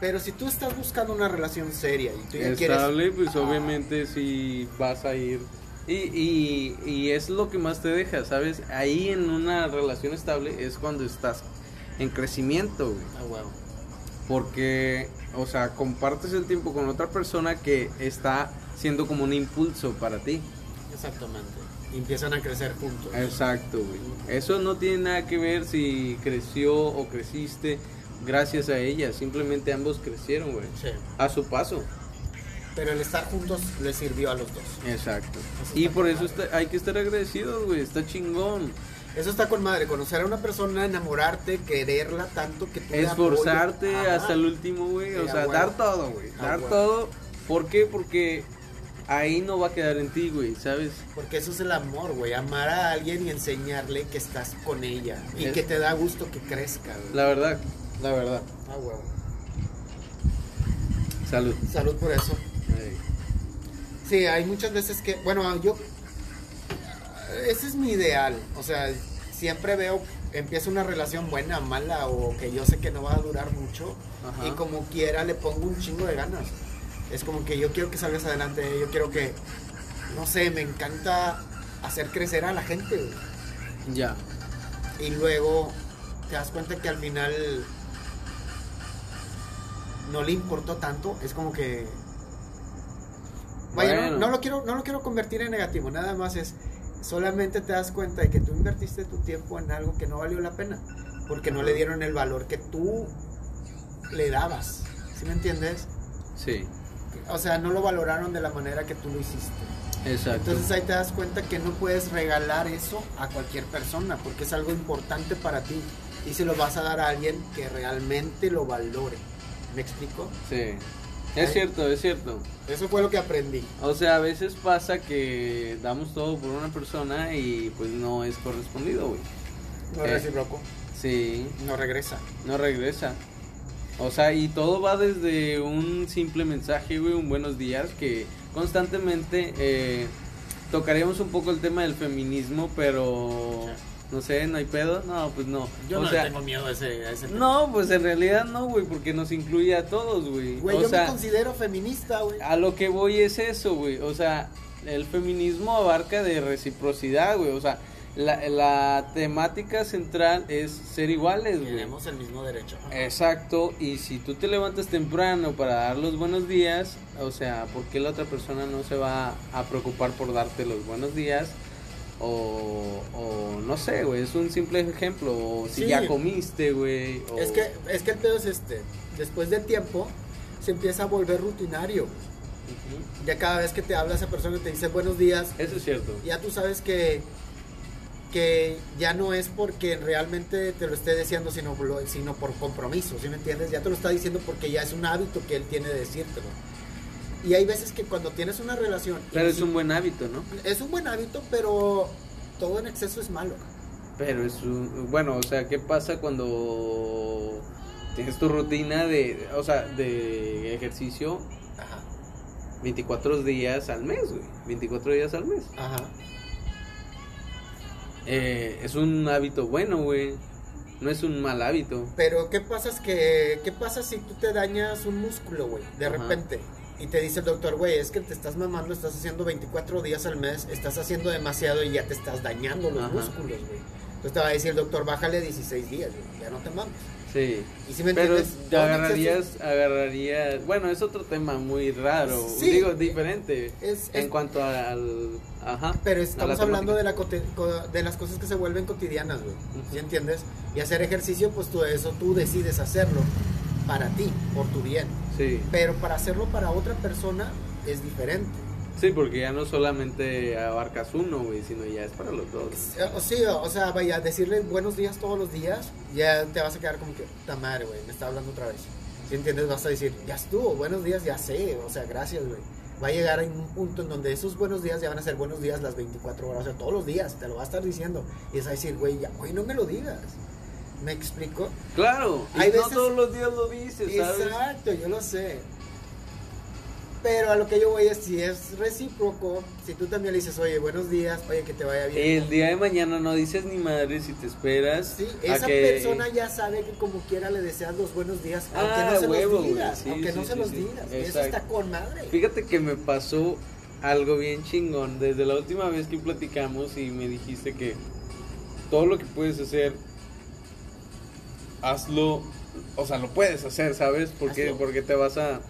Speaker 1: Pero si tú estás buscando una relación seria y tú ya quieres...
Speaker 2: Estable, pues
Speaker 1: Ah,
Speaker 2: obviamente sí vas a ir. Y, y, y es lo que más te deja, ¿sabes? Ahí en una relación estable es cuando estás en crecimiento, güey.
Speaker 1: Ah, huevo.
Speaker 2: Porque, o sea, compartes el tiempo con otra persona que está siendo como un impulso para ti.
Speaker 1: Exactamente. Y empiezan a crecer juntos.
Speaker 2: Exacto, güey. Eso no tiene nada que ver si creció o creciste gracias a ella. Simplemente ambos crecieron, güey.
Speaker 1: Sí.
Speaker 2: A su paso.
Speaker 1: Pero el estar juntos les sirvió a los dos.
Speaker 2: Exacto.
Speaker 1: Eso
Speaker 2: Y por eso está- hay que estar agradecidos, güey. Está chingón.
Speaker 1: Eso está con madre, conocer a una persona, enamorarte, quererla tanto que tú le
Speaker 2: Esforzarte hasta el último, güey. O sea, dar todo, güey. Dar todo. ¿Por qué? Porque ahí no va a quedar en ti, güey. ¿Sabes?
Speaker 1: Porque eso es el amor, güey. Amar a alguien y enseñarle que estás con ella. Y
Speaker 2: Es-
Speaker 1: que te da gusto que crezca, güey.
Speaker 2: La verdad, la verdad.
Speaker 1: Ah, huevo.
Speaker 2: Salud.
Speaker 1: Salud por eso. Sí, hay muchas veces que, bueno, yo, ese es mi ideal, o sea, siempre veo, empieza una relación buena, mala, o que yo sé que no va a durar mucho,
Speaker 2: Ajá.
Speaker 1: y como quiera le pongo un chingo de ganas. Es como que yo quiero que salgas adelante, yo quiero que, no sé, me encanta hacer crecer a la gente.
Speaker 2: Ya.
Speaker 1: y luego te das cuenta que al final no le importó tanto, es como que Vaya, no- lo quiero no lo quiero convertir en negativo, nada más es solamente te das cuenta de que tú invertiste tu tiempo en algo que no valió la pena, porque no le dieron el valor que tú le dabas. ¿Sí me entiendes?
Speaker 2: Sí.
Speaker 1: O sea, no lo valoraron de la manera que tú lo hiciste.
Speaker 2: Exacto.
Speaker 1: Entonces ahí te das cuenta que no puedes regalar eso a cualquier persona porque es algo importante para ti y se lo vas a dar a alguien que realmente lo valore. ¿Me explico?
Speaker 2: sí. Es
Speaker 1: Ay.
Speaker 2: cierto, es cierto.
Speaker 1: Eso fue lo que aprendí.
Speaker 2: O sea, a veces pasa que damos todo por una persona y pues no es correspondido, güey.
Speaker 1: No
Speaker 2: Eh.
Speaker 1: es recíproco,
Speaker 2: Sí,
Speaker 1: no regresa.
Speaker 2: no regresa. O sea, y todo va desde un simple mensaje, güey, un buenos días, que constantemente eh, tocaríamos un poco el tema del feminismo, pero no sé, no hay pedo, no, pues no.
Speaker 1: Yo
Speaker 2: o
Speaker 1: no
Speaker 2: sea,
Speaker 1: le tengo miedo a ese, a ese
Speaker 2: no, pues en realidad no, güey, porque nos incluye a todos, güey.
Speaker 1: Güey, yo
Speaker 2: sea,
Speaker 1: me considero feminista, güey.
Speaker 2: a lo que voy es eso, güey. O sea, el feminismo abarca de reciprocidad, güey. O sea, la, la temática central es ser iguales, güey.
Speaker 1: Tenemos el mismo derecho.
Speaker 2: Exacto, y si tú te levantas temprano para dar los buenos días, o sea, ¿por qué la otra persona no se va a preocupar por darte los buenos días? O, o no sé, güey, es un simple ejemplo. O si
Speaker 1: Sí.
Speaker 2: ya comiste, güey. o-
Speaker 1: Es que, es que el pedo es este. Después de tiempo, se empieza a volver rutinario. Ya cada vez que te habla esa persona y te dice buenos días,
Speaker 2: Eso es cierto.
Speaker 1: ya tú sabes que que ya no es porque realmente te lo esté diciendo, sino, sino por compromiso, ¿sí me entiendes? Ya te lo está diciendo porque ya es un hábito que él tiene de decírtelo. Y hay veces que cuando tienes una relación...
Speaker 2: Pero es un buen hábito, ¿no?
Speaker 1: es un buen hábito, pero todo en exceso es malo.
Speaker 2: Pero es un, bueno, o sea, ¿qué pasa cuando tienes tu rutina de, o sea, de ejercicio
Speaker 1: Ajá.
Speaker 2: 24 días al mes, güey? 24 días al mes.
Speaker 1: Ajá.
Speaker 2: Eh, es un hábito bueno, güey. No es un mal hábito.
Speaker 1: Pero ¿qué pasa, es que, ¿qué pasa si tú te dañas un músculo, güey? De
Speaker 2: Ajá.
Speaker 1: repente. Y te dice el doctor, güey, es que te estás mamando, estás haciendo 24 días al mes, estás haciendo demasiado y ya te estás dañando los
Speaker 2: Ajá.
Speaker 1: músculos, güey. Entonces te va a decir el doctor, bájale 16 días, güey, ya no te mames.
Speaker 2: Sí.
Speaker 1: Y si me
Speaker 2: Pero
Speaker 1: entiendes,
Speaker 2: agarrarías, agarrarías, bueno, es otro tema muy raro,
Speaker 1: Sí.
Speaker 2: digo, diferente
Speaker 1: Es-
Speaker 2: en cuanto al, ajá.
Speaker 1: Pero estamos
Speaker 2: la
Speaker 1: hablando de, la de las cosas que se vuelven cotidianas, güey. ¿Sí entiendes? Y hacer ejercicio, pues tú eso tú decides hacerlo para ti, por tu bien.
Speaker 2: Sí,
Speaker 1: Pero para hacerlo para otra persona es diferente.
Speaker 2: sí, porque ya no solamente abarcas uno, güey, sino ya es para los dos.
Speaker 1: Eh, Sí, o sea, vaya, decirle buenos días todos los días, ya te vas a quedar como que, puta madre, güey, me está hablando otra vez. ¿Sí entiendes? Vas a decir, ya estuvo, buenos días, ya sé, o sea, gracias, güey. Va a llegar a un punto en donde esos buenos días ya van a ser buenos días las 24 horas, o sea, todos los días, te lo va a estar diciendo. Y es a decir, güey, ya, güey, no me lo digas. ¿Me explico?
Speaker 2: Claro, y
Speaker 1: Hay
Speaker 2: no
Speaker 1: veces-
Speaker 2: todos los días lo dices, ¿sabes?
Speaker 1: Exacto, yo lo sé. Pero a lo que yo voy es, si es recíproco, si tú también le dices, oye, buenos días, oye, que te vaya bien.
Speaker 2: El día de mañana no dices ni madre si te esperas
Speaker 1: Sí, esa
Speaker 2: que...
Speaker 1: persona ya sabe que como quiera le deseas los buenos días, aunque
Speaker 2: Ah,
Speaker 1: no se
Speaker 2: huevo,
Speaker 1: los digas,
Speaker 2: sí,
Speaker 1: aunque no
Speaker 2: sí,
Speaker 1: se los digas. Eso está con madre.
Speaker 2: Fíjate que me pasó algo bien chingón desde la última vez que platicamos y me dijiste que todo lo que puedes hacer, hazlo, o sea, lo puedes hacer, ¿sabes? Porque, porque te vas a,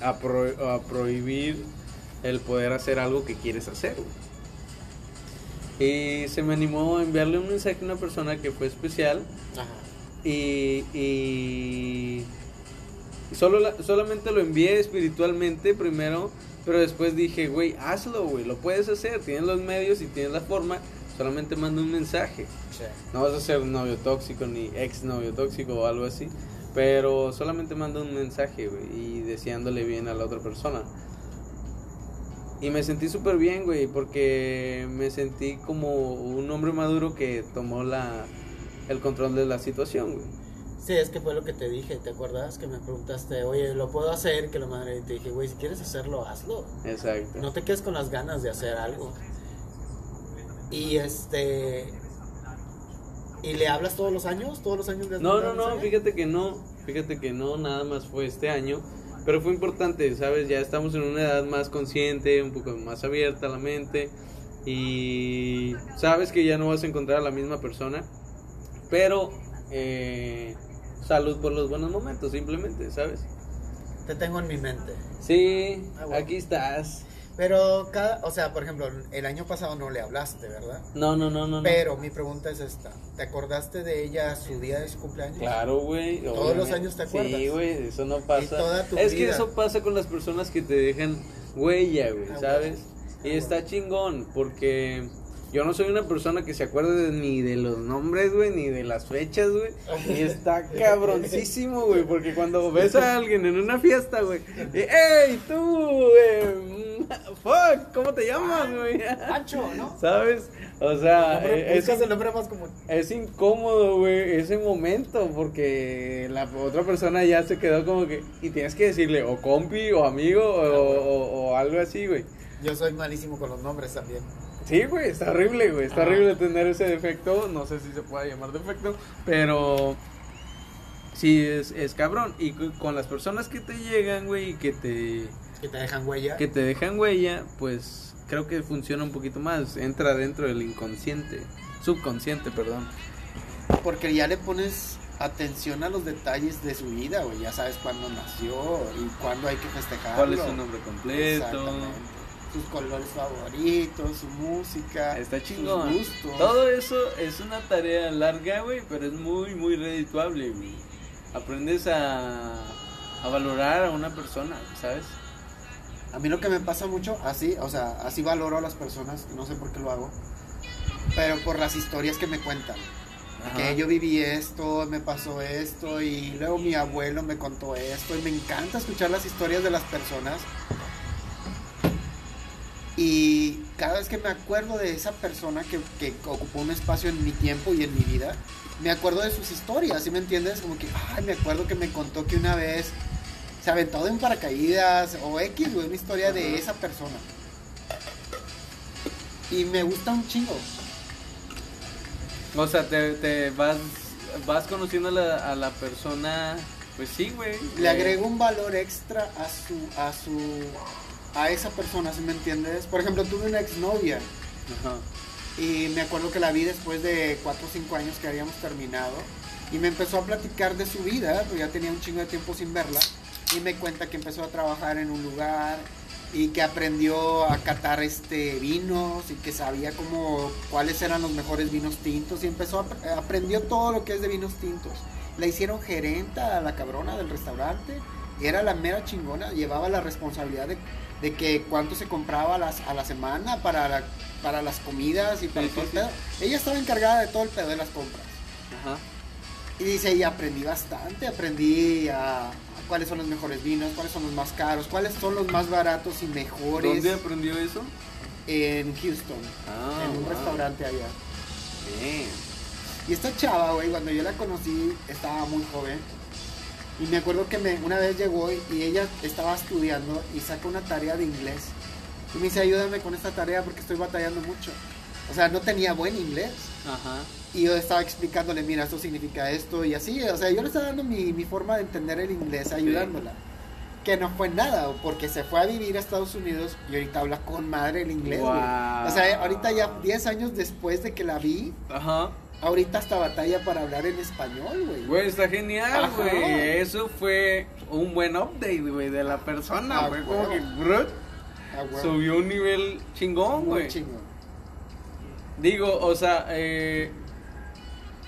Speaker 2: a, pro- a prohibir el poder hacer algo que quieres hacer. Y se me animó a enviarle un mensaje a una persona que fue especial
Speaker 1: Ajá.
Speaker 2: y, y solo la- solamente lo envié espiritualmente primero, pero después dije, güey, hazlo, güey, lo puedes hacer, tienes los medios y tienes la forma, solamente manda un mensaje.
Speaker 1: Sí.
Speaker 2: No vas a ser un novio tóxico ni ex novio tóxico o algo así, pero solamente manda un mensaje, güey, y deseándole bien a la otra persona. Y me sentí súper bien, güey, porque me sentí como un hombre maduro que tomó la, el control de la situación, güey.
Speaker 1: Sí, es que fue lo que te dije, ¿te acuerdas? Que me preguntaste, oye, ¿lo puedo hacer? Que la madre y te dije, güey, si quieres hacerlo, hazlo.
Speaker 2: Exacto.
Speaker 1: No te quedes con las ganas de hacer algo. Y este... ¿Y le hablas todos los años? ¿Todos los años le has
Speaker 2: No, no, no, fíjate que no, fíjate que no, nada más fue este año, pero fue importante, ¿sabes? Ya estamos en una edad más consciente, un poco más abierta la mente y sabes que ya no vas a encontrar a la misma persona, pero eh, salud por los buenos momentos, simplemente, ¿sabes?
Speaker 1: Te tengo en mi mente.
Speaker 2: Sí,
Speaker 1: Ah, bueno.
Speaker 2: aquí estás.
Speaker 1: Pero cada, o sea, por ejemplo, el año pasado no le hablaste, ¿verdad?
Speaker 2: No, no, no, no. no.
Speaker 1: Pero mi pregunta es esta, ¿te acordaste de ella su día de su cumpleaños?
Speaker 2: Claro, güey.
Speaker 1: Todos
Speaker 2: obviamente.
Speaker 1: los años te acuerdas.
Speaker 2: Sí, güey, eso no pasa.
Speaker 1: toda tu
Speaker 2: es que eso pasa con las personas que te dejan huella, güey,
Speaker 1: Ah,
Speaker 2: ¿sabes? Y está chingón, porque yo no soy una persona que se acuerde de- ni de los nombres, güey, ni de las fechas, güey. Y está cabroncísimo, güey, porque cuando [LAUGHS] ves a alguien en una fiesta, güey, ¡Ey, tú! ¡Fuck! ¿Cómo te llamas, güey?
Speaker 1: Pancho, ¿no? [LAUGHS]
Speaker 2: ¿Sabes? O sea,
Speaker 1: Nombre-
Speaker 2: eh, es,
Speaker 1: el nombre más común.
Speaker 2: es incómodo, güey, ese momento, porque la otra persona ya se quedó como que. Y tienes que decirle o compi, o amigo, o, o- o algo así, güey.
Speaker 1: Yo soy malísimo con los nombres también.
Speaker 2: Sí, güey, está horrible, güey. Está
Speaker 1: Ah.
Speaker 2: horrible tener ese defecto. No sé si se puede llamar defecto, pero. Sí, es, es cabrón. Y con las personas que te llegan, güey, y que te,
Speaker 1: Que te dejan huella.
Speaker 2: que te dejan huella, pues creo que funciona un poquito más. Entra dentro del inconsciente. Subconsciente, perdón.
Speaker 3: Porque ya le pones atención a los detalles de su vida, güey. Ya sabes cuándo nació y cuándo hay que festejarlo.
Speaker 2: ¿Cuál es su nombre completo?
Speaker 1: Sus colores favoritos, su música,
Speaker 2: Está
Speaker 1: sus
Speaker 2: chingón.
Speaker 1: gustos.
Speaker 2: Todo eso es una tarea larga, güey, pero es muy, muy redituable, güey. Aprendes a, a valorar a una persona, ¿sabes?
Speaker 1: A mí lo que me pasa mucho, así, o sea, así valoro a las personas, no sé por qué lo hago, pero por las historias que me cuentan.
Speaker 2: Ajá.
Speaker 1: Que yo viví esto, me pasó esto, y luego mi abuelo me contó esto, y me encanta escuchar las historias de las personas. Y cada vez que me acuerdo de esa persona que, que ocupó un espacio en mi tiempo y en mi vida, me acuerdo de sus historias, ¿sí me entiendes? Como que, ay, me acuerdo que me contó que una vez se aventó de un paracaídas o X, güey, una historia de esa persona. Y me gusta un chingo.
Speaker 2: O sea, te, te vas, vas conociendo a la, a la persona, pues sí, güey.
Speaker 1: Le agrego un valor extra a su, a su, a esa persona, ¿sí me entiendes? Por ejemplo, tuve una exnovia
Speaker 2: Ajá.
Speaker 1: y me acuerdo que la vi después de 4 o 5 años que habíamos terminado y me empezó a platicar de su vida, pues ya tenía un chingo de tiempo sin verla y me cuenta que empezó a trabajar en un lugar y que aprendió a catar este vinos y que sabía cómo cuáles eran los mejores vinos tintos y empezó a, aprendió todo lo que es de vinos tintos. La hicieron gerenta a la cabrona del restaurante, era la mera chingona, llevaba la responsabilidad de, de que cuánto se compraba a, las, a la semana para, la- para las comidas y para
Speaker 2: Sí,
Speaker 1: todo
Speaker 2: sí,
Speaker 1: el pedo. Ella estaba encargada de todo el pedo de las compras.
Speaker 2: Ajá.
Speaker 1: Y dice, y aprendí bastante, aprendí a cuáles son los mejores vinos, cuáles son los más caros, cuáles son los más baratos y mejores
Speaker 2: ¿Dónde aprendió eso?
Speaker 1: en Houston,
Speaker 2: Ah,
Speaker 1: en un
Speaker 2: wow.
Speaker 1: restaurante allá.
Speaker 2: Bien.
Speaker 1: Y esta chava, güey, cuando yo la conocí, estaba muy joven. Y me acuerdo que me, una vez llegó y, y ella estaba estudiando y saca una tarea de inglés. Y me dice, ayúdame con esta tarea porque estoy batallando mucho. O sea, no tenía buen inglés.
Speaker 2: Ajá.
Speaker 1: Y yo estaba explicándole, mira, esto significa esto y así. O sea, yo le estaba dando mi, mi forma de entender el inglés, ayudándola. Que no fue nada, porque se fue a vivir a Estados Unidos y ahorita habla con madre el inglés. güey.
Speaker 2: Wow.
Speaker 1: O sea, ahorita ya 10 años después de que la vi,
Speaker 2: Ajá.
Speaker 1: ahorita hasta batalla para hablar en español, güey.
Speaker 2: Güey, está genial, güey. Eso fue un buen update, güey, de la persona,
Speaker 1: Ah,
Speaker 2: güey. Como que, bro,
Speaker 1: Ah,
Speaker 2: subió un nivel chingón,
Speaker 1: Muy
Speaker 2: güey.
Speaker 1: chingón.
Speaker 2: Digo, o sea, eh,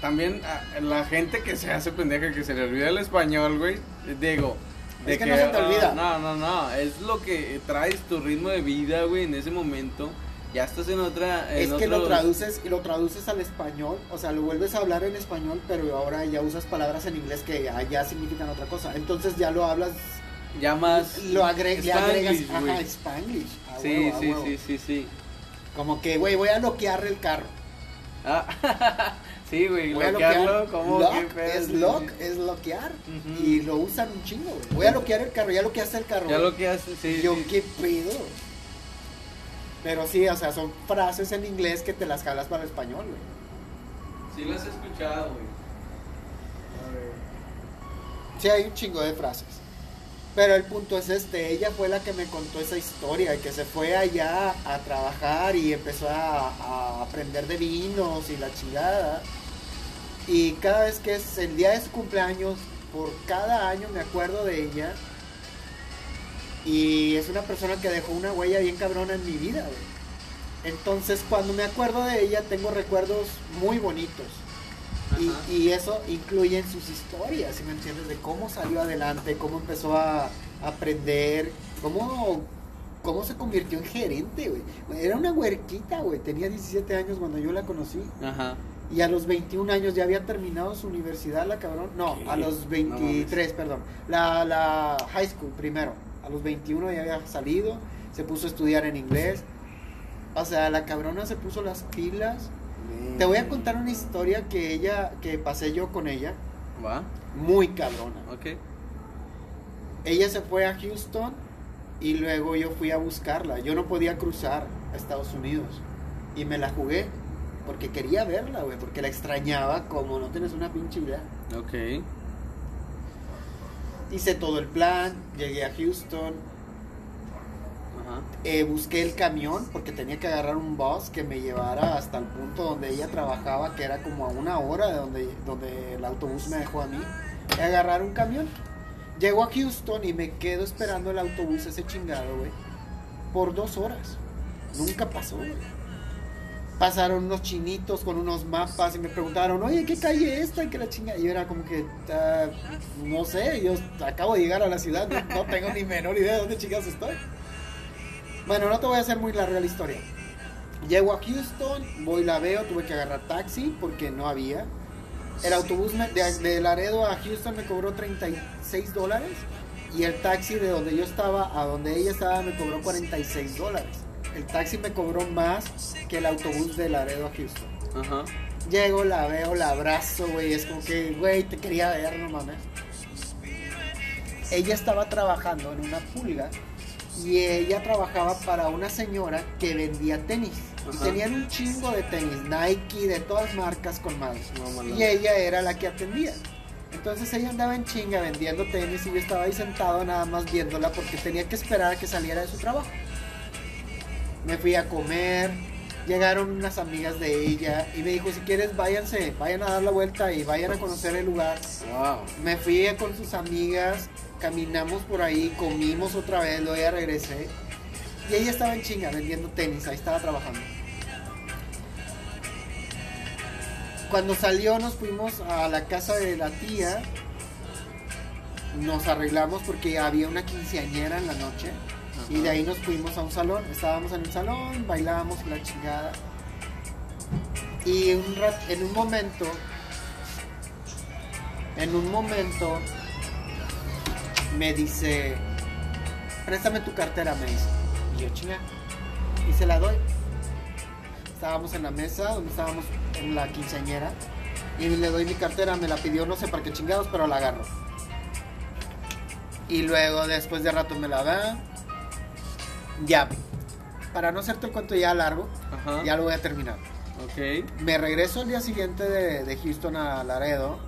Speaker 2: también ah, la gente que se hace pendeja, que se le olvida el español, güey. Digo, de
Speaker 1: Es que no se te
Speaker 2: ah,
Speaker 1: olvida.
Speaker 2: no, no, no. Es lo que traes tu ritmo de vida, güey, en ese momento. Ya estás en otra. En
Speaker 1: Es que lo
Speaker 2: otros-
Speaker 1: traduces y lo traduces al español, o sea, lo vuelves a hablar en español, pero ahora ya usas palabras en inglés que allá significan otra cosa. Entonces ya lo hablas,
Speaker 2: Ya más.
Speaker 1: lo agre le agregas,
Speaker 2: Spanglish,
Speaker 1: ajá. Spanglish. a
Speaker 2: Sí,
Speaker 1: huevo, a
Speaker 2: sí,
Speaker 1: huevo.
Speaker 2: sí, sí, sí.
Speaker 1: Como que, güey, voy a bloquear el carro.
Speaker 2: Ah, [LAUGHS] sí, güey,
Speaker 1: Voy a
Speaker 2: bloquearlo,
Speaker 1: bloquear.
Speaker 2: ¿cómo?
Speaker 1: Lock
Speaker 2: ¿Qué pedo?
Speaker 1: es lock, es bloquear. Y lo usan un chingo, güey. Voy a bloquear el carro, ya bloqueaste el carro.
Speaker 2: Ya
Speaker 1: güey.
Speaker 2: lo que hace, sí.
Speaker 1: Yo,
Speaker 2: sí.
Speaker 1: ¿qué pedo? Pero sí, o sea, son frases en inglés que te las jalas para el español, güey.
Speaker 2: Sí, lo has escuchado, güey.
Speaker 1: Sí, hay un chingo de frases. Pero el punto es este, ella fue la que me contó esa historia, que se fue allá a trabajar y empezó a, aprender de vinos y la chingada. Y cada vez que es el día de su cumpleaños, por cada año me acuerdo de ella. Y es una persona que dejó una huella bien cabrona en mi vida. Entonces cuando me acuerdo de ella tengo recuerdos muy bonitos. Y, y eso incluye en sus historias, ¿sí me entiendes? De cómo salió adelante, cómo empezó a aprender, cómo, cómo se convirtió en gerente, güey. Era una huerquita, güey. Tenía 17 años cuando yo la conocí.
Speaker 2: Ajá.
Speaker 1: Y a los 21 años ya había terminado su universidad, la cabrón. No, a
Speaker 2: ¿Qué?
Speaker 1: los
Speaker 2: No
Speaker 1: 23, perdón. La, la high school primero. A los 21 ya había salido, se puso a estudiar en inglés. O sea, la cabrona se puso las pilas. Te voy a contar una historia que ella, que pasé yo con ella,
Speaker 2: Va,
Speaker 1: muy cabrona.
Speaker 2: ok.
Speaker 1: Ella se fue a Houston y luego yo fui a buscarla. Yo no podía cruzar a Estados Unidos y me la jugué porque quería verla, güey, porque la extrañaba como no tienes una pinche idea.
Speaker 2: Ok.
Speaker 1: Hice todo el plan, llegué a Houston. Eh, busqué el camión porque tenía que agarrar un bus que me llevara hasta el punto donde ella trabajaba, que era como a una hora de donde, donde el autobús me dejó a mí. Agarrar un camión. Llego a Houston y me quedo esperando el autobús ese chingado, güey. por dos horas. Nunca pasó, güey. Pasaron unos chinitos con unos mapas y me preguntaron, oye, ¿qué calle es esta? Y que la chinga. Y yo era como que, "Ah, no sé, yo acabo de llegar a la ciudad, no, no tengo ni menor idea de dónde chingados estoy. Bueno, no te voy a hacer muy larga la historia. Llego a Houston, voy, la veo, tuve que agarrar taxi porque no había. El autobús me- de, de Laredo a Houston me cobró 36 dólares y el taxi de donde yo estaba a donde ella estaba me cobró 46 dólares. El taxi me cobró más que el autobús de Laredo a Houston.
Speaker 2: Ajá.
Speaker 1: Llego, la veo, la abrazo, güey. Es como que, güey, te quería ver, no mames. Ella estaba trabajando en una pulga y ella trabajaba para una señora que vendía tenis. Y tenían un chingo de tenis, Nike, de todas marcas con madre.
Speaker 2: No, mano.
Speaker 1: Y ella era la que atendía. Entonces ella andaba en chinga vendiendo tenis y yo estaba ahí sentado nada más viéndola porque tenía que esperar a que saliera de su trabajo. Me fui a comer, llegaron unas amigas de ella y me dijo, si quieres váyanse, vayan a dar la vuelta y vayan a conocer el lugar.
Speaker 2: Wow.
Speaker 1: Me fui con sus amigas, caminamos por ahí, comimos otra vez, luego ya regresé. Y ella estaba en chinga vendiendo tenis, ahí estaba trabajando. Cuando salió nos fuimos a la casa de la tía. Nos arreglamos porque había una quinceañera en la noche. Y de ahí nos fuimos a un salón. Estábamos en un salón, bailábamos la chingada. Y un rat- en un momento, en un momento, me dice, préstame tu cartera, me dice. Y yo, chinga. Y se la doy. Estábamos en la mesa, donde estábamos en la quinceañera. Y le doy mi cartera, me la pidió, no sé para qué chingados, pero la agarro. Y luego, después de rato, me la da. Ya. Para no hacerte el cuento ya largo,
Speaker 2: Ajá.
Speaker 1: ya lo voy a terminar.
Speaker 2: Ok.
Speaker 1: Me regreso el día siguiente de, de Houston a Laredo.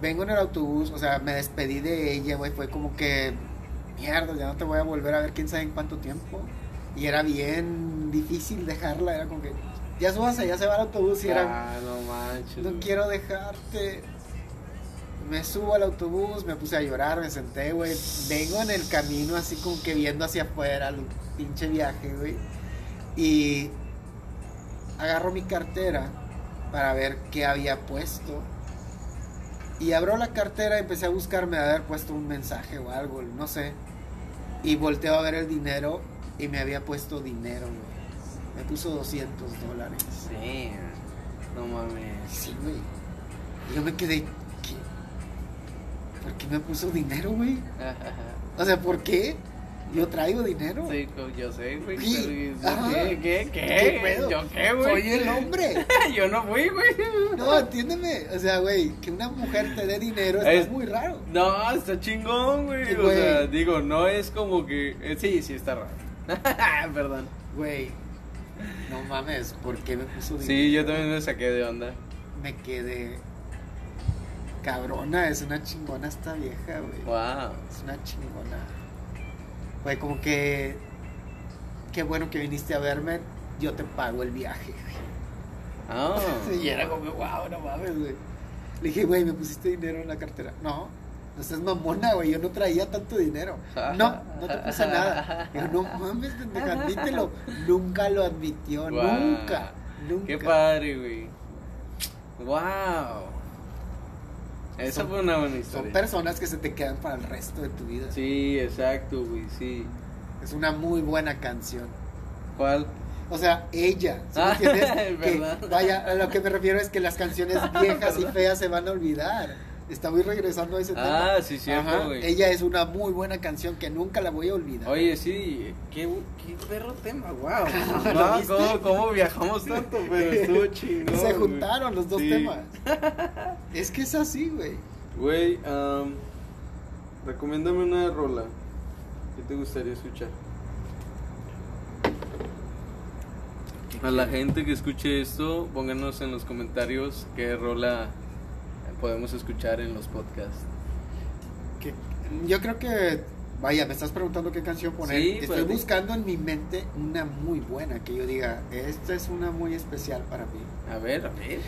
Speaker 1: Vengo en el autobús, o sea, me despedí de ella, güey. Fue como que, mierda, ya no te voy a volver a ver quién sabe en cuánto tiempo. Y era bien difícil dejarla, era como que, ya súbase, ya se va el autobús y era,
Speaker 2: Ah, no manches.
Speaker 1: no quiero dejarte. Me subo al autobús, me puse a llorar, me senté, güey. Vengo en el camino así como que viendo hacia afuera el pinche viaje, güey. Y agarro mi cartera para ver qué había puesto. Y abro la cartera y empecé a buscarme haber puesto un mensaje o algo, no sé. Y volteo a ver el dinero y me había puesto dinero, güey. Me puso 200 dólares.
Speaker 2: Sí. No mames.
Speaker 1: Sí, güey. Y yo me quedé, ¿qué? ¿Por qué me puso dinero, güey? [LAUGHS] O sea, ¿por qué? Yo traigo dinero.
Speaker 2: Sí, yo sé, güey.
Speaker 1: Sí.
Speaker 2: ¿Qué? ¿Qué? ¿Qué?
Speaker 1: ¿Qué pedo?
Speaker 2: ¿Yo qué, güey?
Speaker 1: Soy el hombre. [LAUGHS]
Speaker 2: yo no fui, güey.
Speaker 1: No, entiéndeme. O sea, güey, que una mujer te dé dinero está
Speaker 2: Es-
Speaker 1: muy raro.
Speaker 2: No, está chingón, güey. O
Speaker 1: güey.
Speaker 2: sea, digo, no es como que. eh, sí, sí, está raro. [LAUGHS] Perdón.
Speaker 1: Güey, no mames, ¿por qué me puso dinero?
Speaker 2: Sí, yo también me saqué de onda.
Speaker 1: Me quedé. Cabrona, es una chingona esta vieja, güey.
Speaker 2: Wow.
Speaker 1: Es una chingona. Güey, como que. Qué bueno que viniste a verme. Yo te pago el viaje, güey.
Speaker 2: Ah. [LAUGHS]
Speaker 1: Y era como, wow, no mames, güey. Le dije, güey, ¿me pusiste dinero en la cartera? No, no seas mamona, güey, yo no traía tanto dinero. No, [LAUGHS] no te puse nada. Digo, no mames, pendeja, admítelo. Nunca lo admitió,
Speaker 2: Guau.
Speaker 1: nunca, nunca.
Speaker 2: Qué padre, güey. Wow. Esa
Speaker 1: Son-
Speaker 2: fue una buena
Speaker 1: Son
Speaker 2: historia.
Speaker 1: personas que se te quedan para el resto de tu vida.
Speaker 2: Sí, exacto, güey, sí.
Speaker 1: Es una muy buena canción.
Speaker 2: ¿Cuál?
Speaker 1: O sea, ella, ¿sí me
Speaker 2: Ah,
Speaker 1: entiendes?
Speaker 2: es [LAUGHS]
Speaker 1: Que, vaya, a lo que me refiero es que las canciones [LAUGHS] viejas y feas se van a olvidar. Estamos regresando a ese tema.
Speaker 2: Ah, sí, cierto, güey.
Speaker 1: Ella es una muy buena canción que nunca la voy a olvidar.
Speaker 2: Oye, sí, qué, qué perro tema, wow.
Speaker 1: ¿Lo [LAUGHS] viste?
Speaker 2: ¿cómo, ¿Cómo viajamos tanto? [LAUGHS] Pero estuvo chingón.
Speaker 1: se juntaron los dos
Speaker 2: Sí.
Speaker 1: temas. [LAUGHS] es que es así, güey.
Speaker 2: Güey, um, recomiéndame una rola. ¿Qué te gustaría escuchar? A la gente que escuche esto, pónganos en los comentarios qué rola podemos escuchar en los podcasts.
Speaker 1: Que- yo creo que, vaya, me estás preguntando qué canción poner.
Speaker 2: Sí,
Speaker 1: Estoy
Speaker 2: pues,
Speaker 1: buscando en mi mente una muy buena que yo diga, esta es una muy especial para mí.
Speaker 2: A ver, a ver.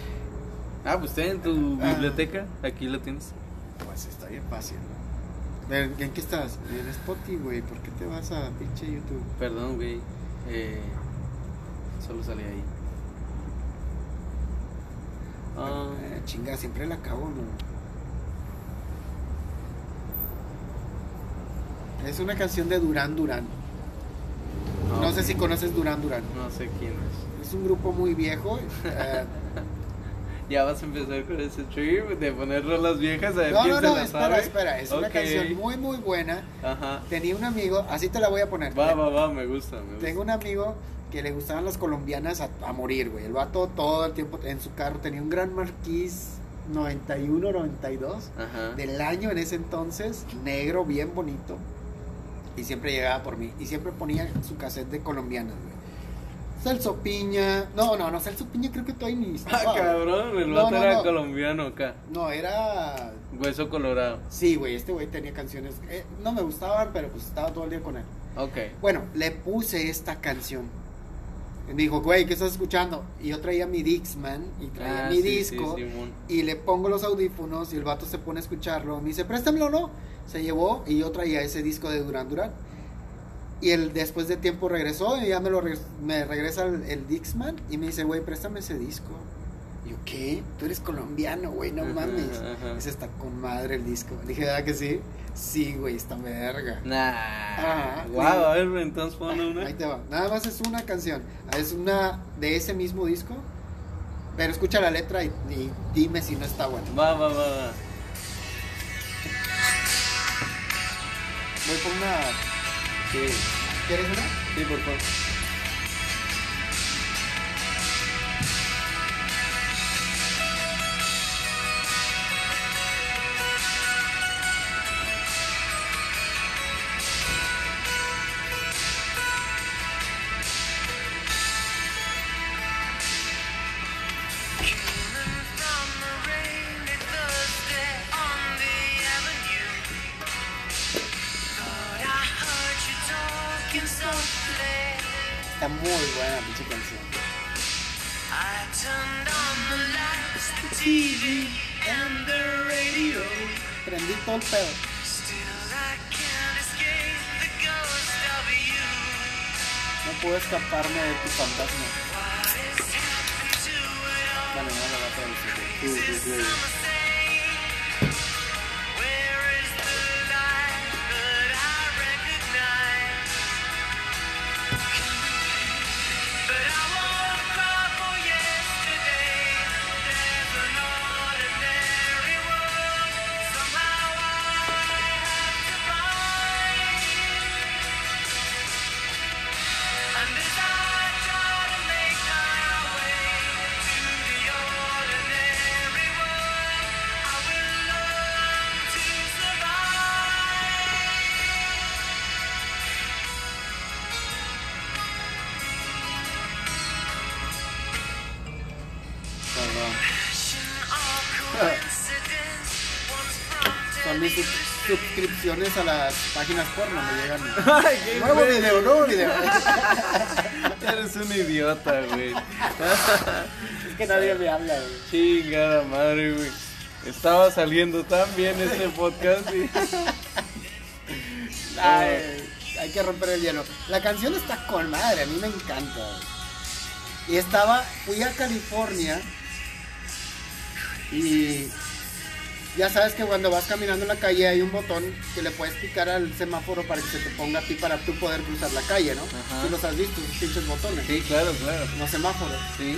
Speaker 2: Ah, pues ten en tu
Speaker 1: Ah.
Speaker 2: biblioteca, aquí lo tienes.
Speaker 1: Pues está bien fácil. ¿En en qué estás? En Spotify, güey. ¿Por qué te vas a pinche YouTube?
Speaker 2: Perdón, güey. Eh, solo salí ahí. Ah,
Speaker 1: Eh, chinga, siempre la cago, ¿no? Es una canción de Durán Durán. No sé si conoces Durán Durán.
Speaker 2: No sé quién es.
Speaker 1: Es un grupo muy viejo. eh, [LAUGHS]
Speaker 2: Ya vas a empezar con ese trip de poner rolas viejas a ver
Speaker 1: no,
Speaker 2: quién
Speaker 1: no,
Speaker 2: se
Speaker 1: no,
Speaker 2: la
Speaker 1: espera,
Speaker 2: sabe.
Speaker 1: espera. Es una canción muy, muy buena.
Speaker 2: Ajá.
Speaker 1: Tenía un amigo, así te la voy a poner.
Speaker 2: Va, va, va, me gusta. Me gusta.
Speaker 1: Tengo un amigo que le gustaban las colombianas a, a morir, güey. El vato todo el tiempo en su carro tenía un Gran Marquis 91, 92
Speaker 2: Ajá.
Speaker 1: del año en ese entonces, negro, bien bonito. Y siempre llegaba por mí. Y siempre ponía su cassette de colombianas, güey. Celso Piña. No, no, no, Celso Piña creo que todavía ni
Speaker 2: Ah,
Speaker 1: estaba.
Speaker 2: cabrón, el
Speaker 1: No,
Speaker 2: vato
Speaker 1: no,
Speaker 2: era
Speaker 1: no.
Speaker 2: colombiano acá.
Speaker 1: No, era.
Speaker 2: Hueso colorado.
Speaker 1: Sí, güey, este güey tenía canciones. eh, no me gustaban, pero pues estaba todo el día con él.
Speaker 2: Ok.
Speaker 1: Bueno, le puse esta canción. Y me dijo, güey, ¿qué estás escuchando? Y yo traía mi Dixman y traía
Speaker 2: Ah,
Speaker 1: mi
Speaker 2: sí,
Speaker 1: disco.
Speaker 2: sí,
Speaker 1: y le pongo los audífonos y el vato se pone a escucharlo. Me dice, préstamelo, ¿no? Se llevó y yo traía ese disco de Duran Duran. Y él después de tiempo regresó y ya me lo me regresa el, el Dixman y me dice, güey, préstame ese disco. ¿Qué? Tú eres colombiano, güey, no
Speaker 2: Ajá,
Speaker 1: mames.
Speaker 2: ajá.
Speaker 1: Ese está con madre el disco. Dije, ¿verdad que sí? Sí, güey, está verga.
Speaker 2: Nah.
Speaker 1: Ah,
Speaker 2: wow, a ver, entonces pon una.
Speaker 1: Ahí te va. Nada más es una canción. Es una de ese mismo disco. Pero escucha la letra y, y dime si no está buena.
Speaker 2: Va, va, va, va.
Speaker 1: Voy por una.
Speaker 2: Sí,
Speaker 1: ¿Quieres una?
Speaker 2: sí, por favor.
Speaker 1: Puedo escaparme de tu fantasma. Suscripciones a las páginas porno. Me llegan. [LAUGHS]
Speaker 2: Ay, qué
Speaker 1: Nuevo
Speaker 2: güey.
Speaker 1: video, nuevo video. [LAUGHS]
Speaker 2: Eres un idiota, güey.
Speaker 1: es que nadie me habla, güey.
Speaker 2: Chingada madre, güey. Estaba saliendo tan bien este podcast y. [LAUGHS]
Speaker 1: Ay, hay que romper el hielo. La canción está con madre, a mí me encanta. güey. Y estaba, fui a California y ya sabes que cuando vas caminando en la calle hay un botón que le puedes picar al semáforo para que se te ponga a ti para tú poder cruzar la calle, ¿no?
Speaker 2: Ajá.
Speaker 1: Tú los has visto, esos pinches botones.
Speaker 2: Sí, claro, claro.
Speaker 1: Los semáforos.
Speaker 2: Sí.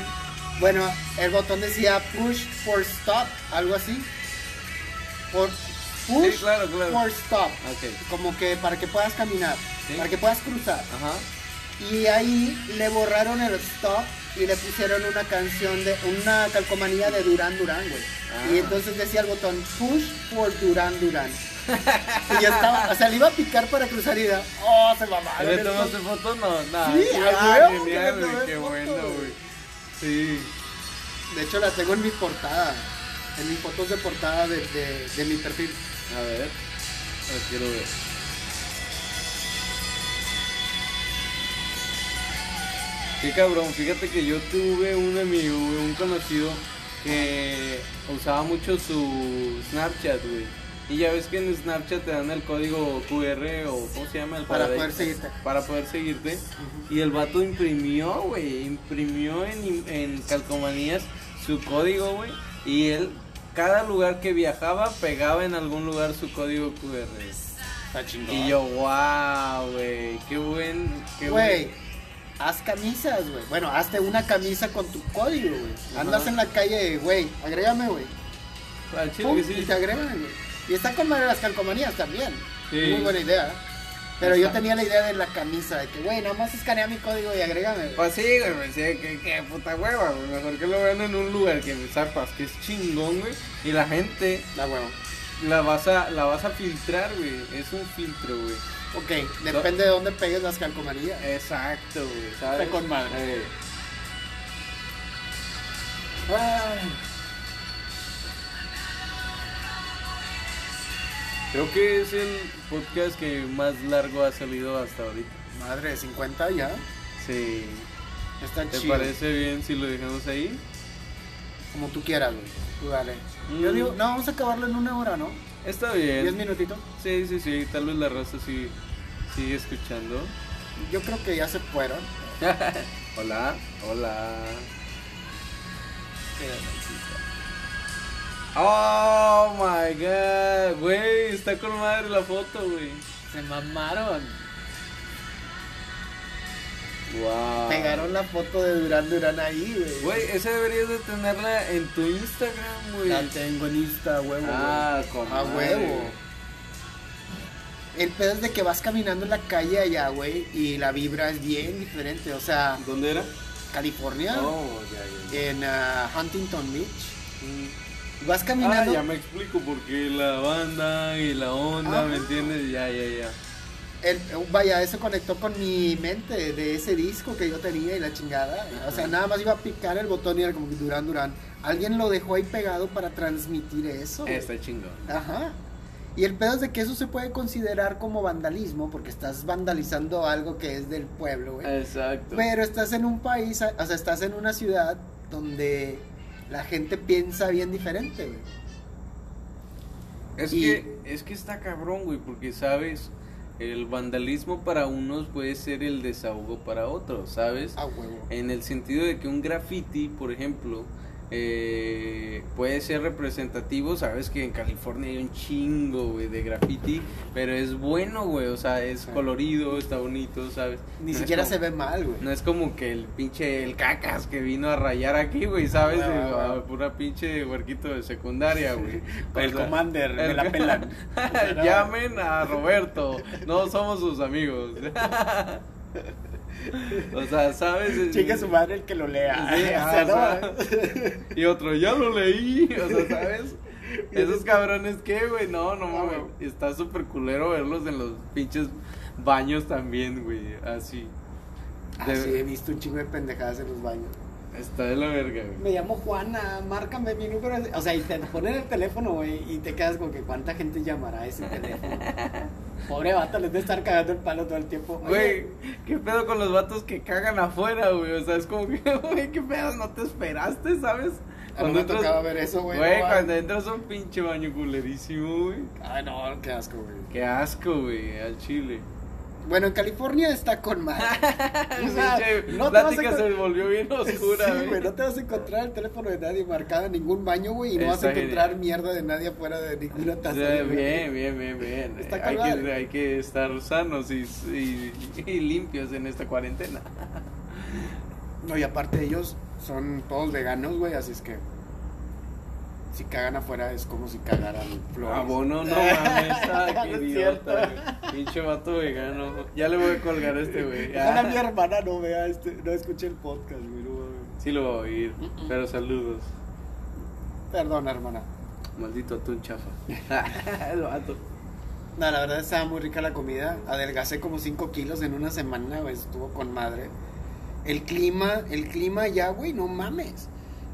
Speaker 1: Bueno, el botón decía push for stop, algo así. Por push
Speaker 2: Sí, claro, claro.
Speaker 1: for stop.
Speaker 2: Ok.
Speaker 1: Como que para que puedas caminar,
Speaker 2: Sí.
Speaker 1: para que puedas cruzar.
Speaker 2: Ajá.
Speaker 1: Y ahí le borraron el stop y le pusieron una canción de una calcomanía de Durán Durán, güey.
Speaker 2: Ah.
Speaker 1: Y entonces decía el botón push for Durán Durán. [LAUGHS] y yo estaba, o sea, le iba a picar para cruzar y oh, se mamaron.
Speaker 2: ¿Le
Speaker 1: estos".
Speaker 2: tomaste foto? No, no.
Speaker 1: Sí,
Speaker 2: ah, genial, güey. Qué
Speaker 1: foto,
Speaker 2: bueno,
Speaker 1: güey.
Speaker 2: Sí.
Speaker 1: De hecho, la tengo en mi portada, en mis fotos de portada de, de, de mi perfil.
Speaker 2: A ver. Lo quiero ver. Qué cabrón, fíjate que yo tuve un amigo, un conocido que usaba mucho su Snapchat, güey. Y ya ves que en Snapchat te dan el código QR o ¿cómo se llama? El
Speaker 1: Para
Speaker 2: de-
Speaker 1: poder seguirte.
Speaker 2: Para poder seguirte. Y el vato imprimió, güey. Imprimió en, en calcomanías su código, güey. Y él, cada lugar que viajaba, pegaba en algún lugar su código QR.
Speaker 4: Está chingón.
Speaker 2: Y yo, wow, güey. Qué buen. Qué
Speaker 1: Güey,
Speaker 2: buen-
Speaker 1: haz camisas, güey. Bueno, hazte una camisa con tu código, güey. Andas en la calle, güey, agrégame, güey.
Speaker 2: Que sí.
Speaker 1: Y te agregan, güey. Y está con madre las calcomanías también.
Speaker 2: Sí.
Speaker 1: Muy buena idea. Pero yo tenía la idea de la camisa, de que, güey, nada más escanea mi código y agrégame. güey.
Speaker 2: Pues sí, güey, pues sí, que, que puta hueva, güey. Mejor que lo vean en un lugar que sepas que es chingón, güey. Y la gente
Speaker 1: La huevo.
Speaker 2: la vas a, la vas a filtrar, güey. Es un filtro, güey.
Speaker 1: Ok, depende de dónde pegues las calcomanías.
Speaker 2: Exacto, güey, ¿sabes?
Speaker 1: Está con madre.
Speaker 2: Eh,
Speaker 1: Ay,
Speaker 2: creo que es el podcast que más largo ha salido hasta ahorita.
Speaker 1: madre, 50 ya.
Speaker 2: Sí.
Speaker 1: Está
Speaker 2: ¿Te
Speaker 1: chido.
Speaker 2: parece bien si lo dejamos ahí?
Speaker 1: Como tú quieras, güey. Tú dale.
Speaker 2: Mm.
Speaker 1: Yo digo, no, vamos a acabarlo en una hora, ¿no?
Speaker 2: Está
Speaker 1: 10
Speaker 2: bien.
Speaker 1: minutitos.
Speaker 2: Sí, sí, sí. Tal vez la raza sí sigue escuchando.
Speaker 1: Yo creo que ya se fueron. [LAUGHS]
Speaker 2: hola, hola. Oh my god, güey, está con madre la foto, güey.
Speaker 1: Se mamaron.
Speaker 2: Wow.
Speaker 1: Pegaron la foto de Durán Durán ahí, güey.
Speaker 2: Güey, esa deberías de tenerla en tu Instagram, güey.
Speaker 1: La tengo en Insta, huevo.
Speaker 2: Ah, con
Speaker 1: güey. A huevo. El pedo es de que vas caminando en la calle allá, güey, y la vibra es bien diferente. O sea,
Speaker 2: ¿Dónde era?
Speaker 1: California,
Speaker 2: Oh, ya, ya.
Speaker 1: en ah, Huntington Beach.
Speaker 2: Mm.
Speaker 1: Vas
Speaker 2: Ah,
Speaker 1: caminando.
Speaker 2: ya me explico porque la banda y la onda, ¿me
Speaker 1: Ajá.
Speaker 2: entiendes? Ya, ya, ya.
Speaker 1: El- vaya, eso conectó con mi mente de ese disco que yo tenía y la chingada. O sea, nada más iba a picar el botón y era como que Durán Durán. Alguien lo dejó ahí pegado para transmitir eso.
Speaker 2: Está chingón.
Speaker 1: Ajá. Y el pedo es de que eso se puede considerar como vandalismo porque estás vandalizando algo que es del pueblo, güey.
Speaker 2: Exacto.
Speaker 1: Pero estás en un país, o sea, estás en una ciudad donde la gente piensa bien diferente, güey.
Speaker 2: Es
Speaker 1: Y-
Speaker 2: que es que está cabrón, güey, porque sabes, el vandalismo para unos puede ser el desahogo para otros, ¿sabes?
Speaker 1: A huevo.
Speaker 2: En el sentido de que un graffiti, por ejemplo, eh, puede ser representativo, sabes que en California hay un chingo, güey, de graffiti, pero es bueno, güey, o sea, es colorido, está bonito, ¿sabes?
Speaker 1: Ni
Speaker 2: No
Speaker 1: siquiera
Speaker 2: como-
Speaker 1: se ve mal, güey.
Speaker 2: No es como que el pinche, el cacas que vino a rayar aquí, güey, ¿sabes?
Speaker 1: Ah, ah,
Speaker 2: a pura pinche huerquito de secundaria, güey.
Speaker 1: El
Speaker 2: O sea,
Speaker 1: Commander, me la [LAUGHS] pelan. [LAUGHS]
Speaker 2: Llamen a Roberto, no somos sus amigos. [LAUGHS] [LAUGHS] o sea, ¿sabes?
Speaker 1: Chinga su madre el que lo lea.
Speaker 2: Sí, [LAUGHS]
Speaker 1: O
Speaker 2: ah,
Speaker 1: sea,
Speaker 2: o
Speaker 1: no,
Speaker 2: sea, y otro, ya lo leí, o sea, ¿sabes? [LAUGHS] Esos cabrones, ¿qué, güey? No, no,
Speaker 1: Ah,
Speaker 2: mames.
Speaker 1: güey.
Speaker 2: Está súper culero verlos en los pinches baños también, güey. Así.
Speaker 1: Ah,
Speaker 2: De-
Speaker 1: sí, he visto un chingo de pendejadas en los baños.
Speaker 2: Está de la verga, güey.
Speaker 1: Me llamo Juana, márcame mi número. O sea, y te ponen el teléfono, güey, y te quedas como que cuánta gente llamará a ese teléfono. [LAUGHS] Pobre vato, les debe estar cagando el palo todo el tiempo.
Speaker 2: Güey, ¿qué pedo con los vatos que cagan afuera, güey? O sea, es como que, [LAUGHS] güey, ¿qué pedo? No te esperaste, ¿sabes?
Speaker 1: A mí me tocaba ver eso, güey,
Speaker 2: Güey,
Speaker 1: no,
Speaker 2: cuando entras a un pinche baño culerísimo, güey.
Speaker 1: Ay, no, qué asco, güey.
Speaker 2: Qué asco, güey, al chile.
Speaker 1: Bueno, en California está con madre. [LAUGHS] O sea,
Speaker 2: Pinche
Speaker 1: no te vas a
Speaker 2: se volvió bien [LAUGHS] oscura,
Speaker 1: Sí,
Speaker 2: güey.
Speaker 1: no te vas a encontrar el teléfono de nadie marcado en ningún baño, güey, y no vas a encontrar
Speaker 2: genial.
Speaker 1: mierda de nadie afuera de ninguna
Speaker 2: O
Speaker 1: taza.
Speaker 2: sea,
Speaker 1: güey.
Speaker 2: bien, bien, bien, bien.
Speaker 1: Está
Speaker 2: hay, que, hay que estar sanos y, y- y limpios en esta cuarentena.
Speaker 1: No, y aparte ellos son todos veganos, güey, así es que si cagan afuera es como si cagaran flores.
Speaker 2: Ah, bueno, no [LAUGHS] mames, ah, qué idiota, güey. Pinche vato vegano. Ya le voy a colgar a este, güey.
Speaker 1: Ojalá mi
Speaker 2: Ah,
Speaker 1: hermana no vea este, no escuche el podcast, güey. no.
Speaker 2: Sí lo voy a oír, pero saludos.
Speaker 1: Perdón, hermana.
Speaker 2: Maldito atún chafa. [LAUGHS] [LAUGHS] El vato.
Speaker 1: No, la verdad estaba muy rica la comida. Adelgacé como 5 kilos en una semana, güey. Estuvo con madre. El clima, el clima ya, güey, no mames.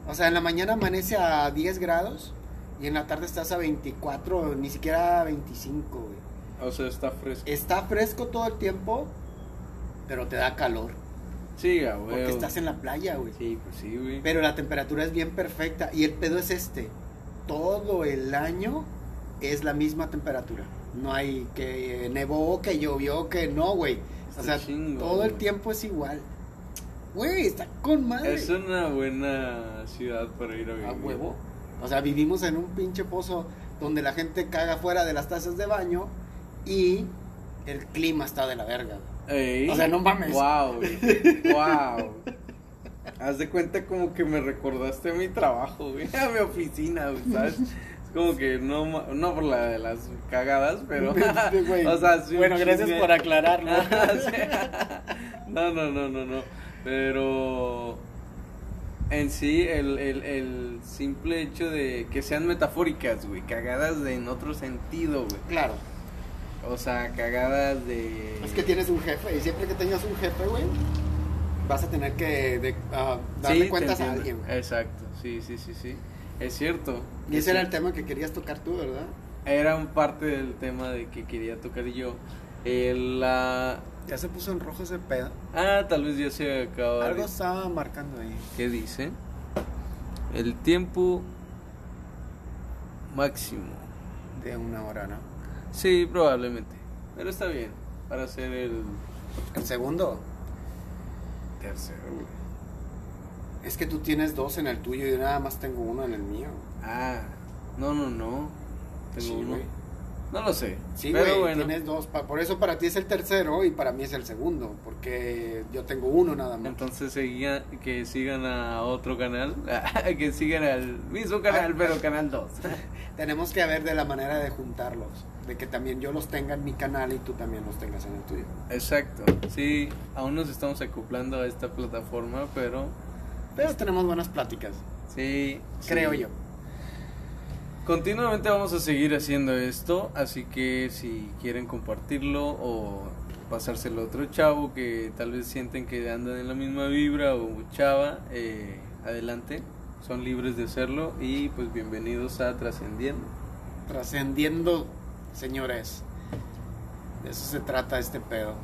Speaker 1: O sea, en la mañana amanece a 10 grados y en la tarde estás a 24, ni siquiera a 25, güey.
Speaker 2: O sea, está fresco.
Speaker 1: Está fresco todo el tiempo, pero te da calor.
Speaker 2: Sí, güey.
Speaker 1: Porque estás en la playa, güey.
Speaker 2: Sí, pues sí, güey.
Speaker 1: Pero la temperatura es bien perfecta. Y el pedo es este. Todo el año es la misma temperatura. No hay que nevó, que llovió, que no, güey. O sea, todo el tiempo es igual. Güey, está con madre.
Speaker 2: Es una buena ciudad para ir a vivir.
Speaker 1: A huevo. O sea, vivimos en un pinche pozo donde la gente caga fuera de las tazas de baño y el clima está de la verga.
Speaker 2: Ey.
Speaker 1: O sea, no mames.
Speaker 2: Wow, güey. [LAUGHS] Wow. Haz de cuenta como que me recordaste a mi trabajo, güey. A mi oficina, güey, ¿sabes? Es como que no, no por la de las cagadas, pero. [LAUGHS] [LAUGHS] O sea, un
Speaker 1: bueno, gracias por aclararlo.
Speaker 2: No, no, no, no, no. Pero. En sí, el, el, el simple hecho de que sean metafóricas, güey. Cagadas de, en otro sentido, güey.
Speaker 1: claro.
Speaker 2: O sea, cagadas de.
Speaker 1: Es que tienes un jefe y siempre que tengas un jefe, güey, vas a tener que de- ah, darle
Speaker 2: Sí,
Speaker 1: cuentas a alguien. güey.
Speaker 2: Exacto, sí, sí, sí, sí. Es cierto.
Speaker 1: Y
Speaker 2: Es
Speaker 1: ese era el tema que querías tocar tú, ¿verdad?
Speaker 2: Era un parte del tema de que quería tocar yo. El, la...
Speaker 1: Ya se puso en rojo ese pedo.
Speaker 2: Ah, tal vez ya se acaba. de-
Speaker 1: Algo estaba marcando ahí.
Speaker 2: ¿Qué dice? El tiempo máximo.
Speaker 1: De una hora, ¿no?
Speaker 2: Sí, probablemente. Pero está bien. Para hacer el
Speaker 1: El segundo.
Speaker 2: tercero. güey.
Speaker 1: Es que tú tienes dos en el tuyo y yo nada más tengo uno en el mío.
Speaker 2: Ah, no, no, no. Tengo
Speaker 1: Sí,
Speaker 2: uno. No lo sé.
Speaker 1: Sí,
Speaker 2: pero
Speaker 1: güey,
Speaker 2: bueno.
Speaker 1: tienes dos. Por eso para ti es el tercero y para mí es el segundo. Porque yo tengo uno nada más.
Speaker 2: Entonces seguía, que sigan a otro canal, [LAUGHS] que sigan al mismo canal,
Speaker 1: Ah.
Speaker 2: pero [LAUGHS] canal 2.
Speaker 1: Tenemos que ver de la manera de juntarlos. De que también yo los tenga en mi canal y tú también los tengas en el tuyo.
Speaker 2: Exacto, sí, aún nos estamos acoplando a esta plataforma, pero
Speaker 1: Pero tenemos buenas pláticas,
Speaker 2: sí,
Speaker 1: creo
Speaker 2: sí.
Speaker 1: yo.
Speaker 2: Continuamente vamos a seguir haciendo esto, así que si quieren compartirlo o pasárselo a otro chavo que tal vez sienten que andan en la misma vibra o chava, eh, adelante, son libres de hacerlo y pues bienvenidos a Trascendiendo.
Speaker 1: Trascendiendo, señores. De eso se trata este pedo.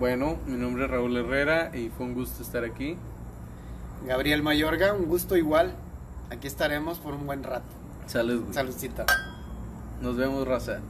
Speaker 2: Bueno, mi nombre es Raúl Herrera y fue un gusto estar aquí.
Speaker 1: Gabriel Mayorga, un gusto igual. Aquí estaremos por un buen rato.
Speaker 2: Salud. güey.
Speaker 1: Saludcita.
Speaker 2: Nos vemos, raza.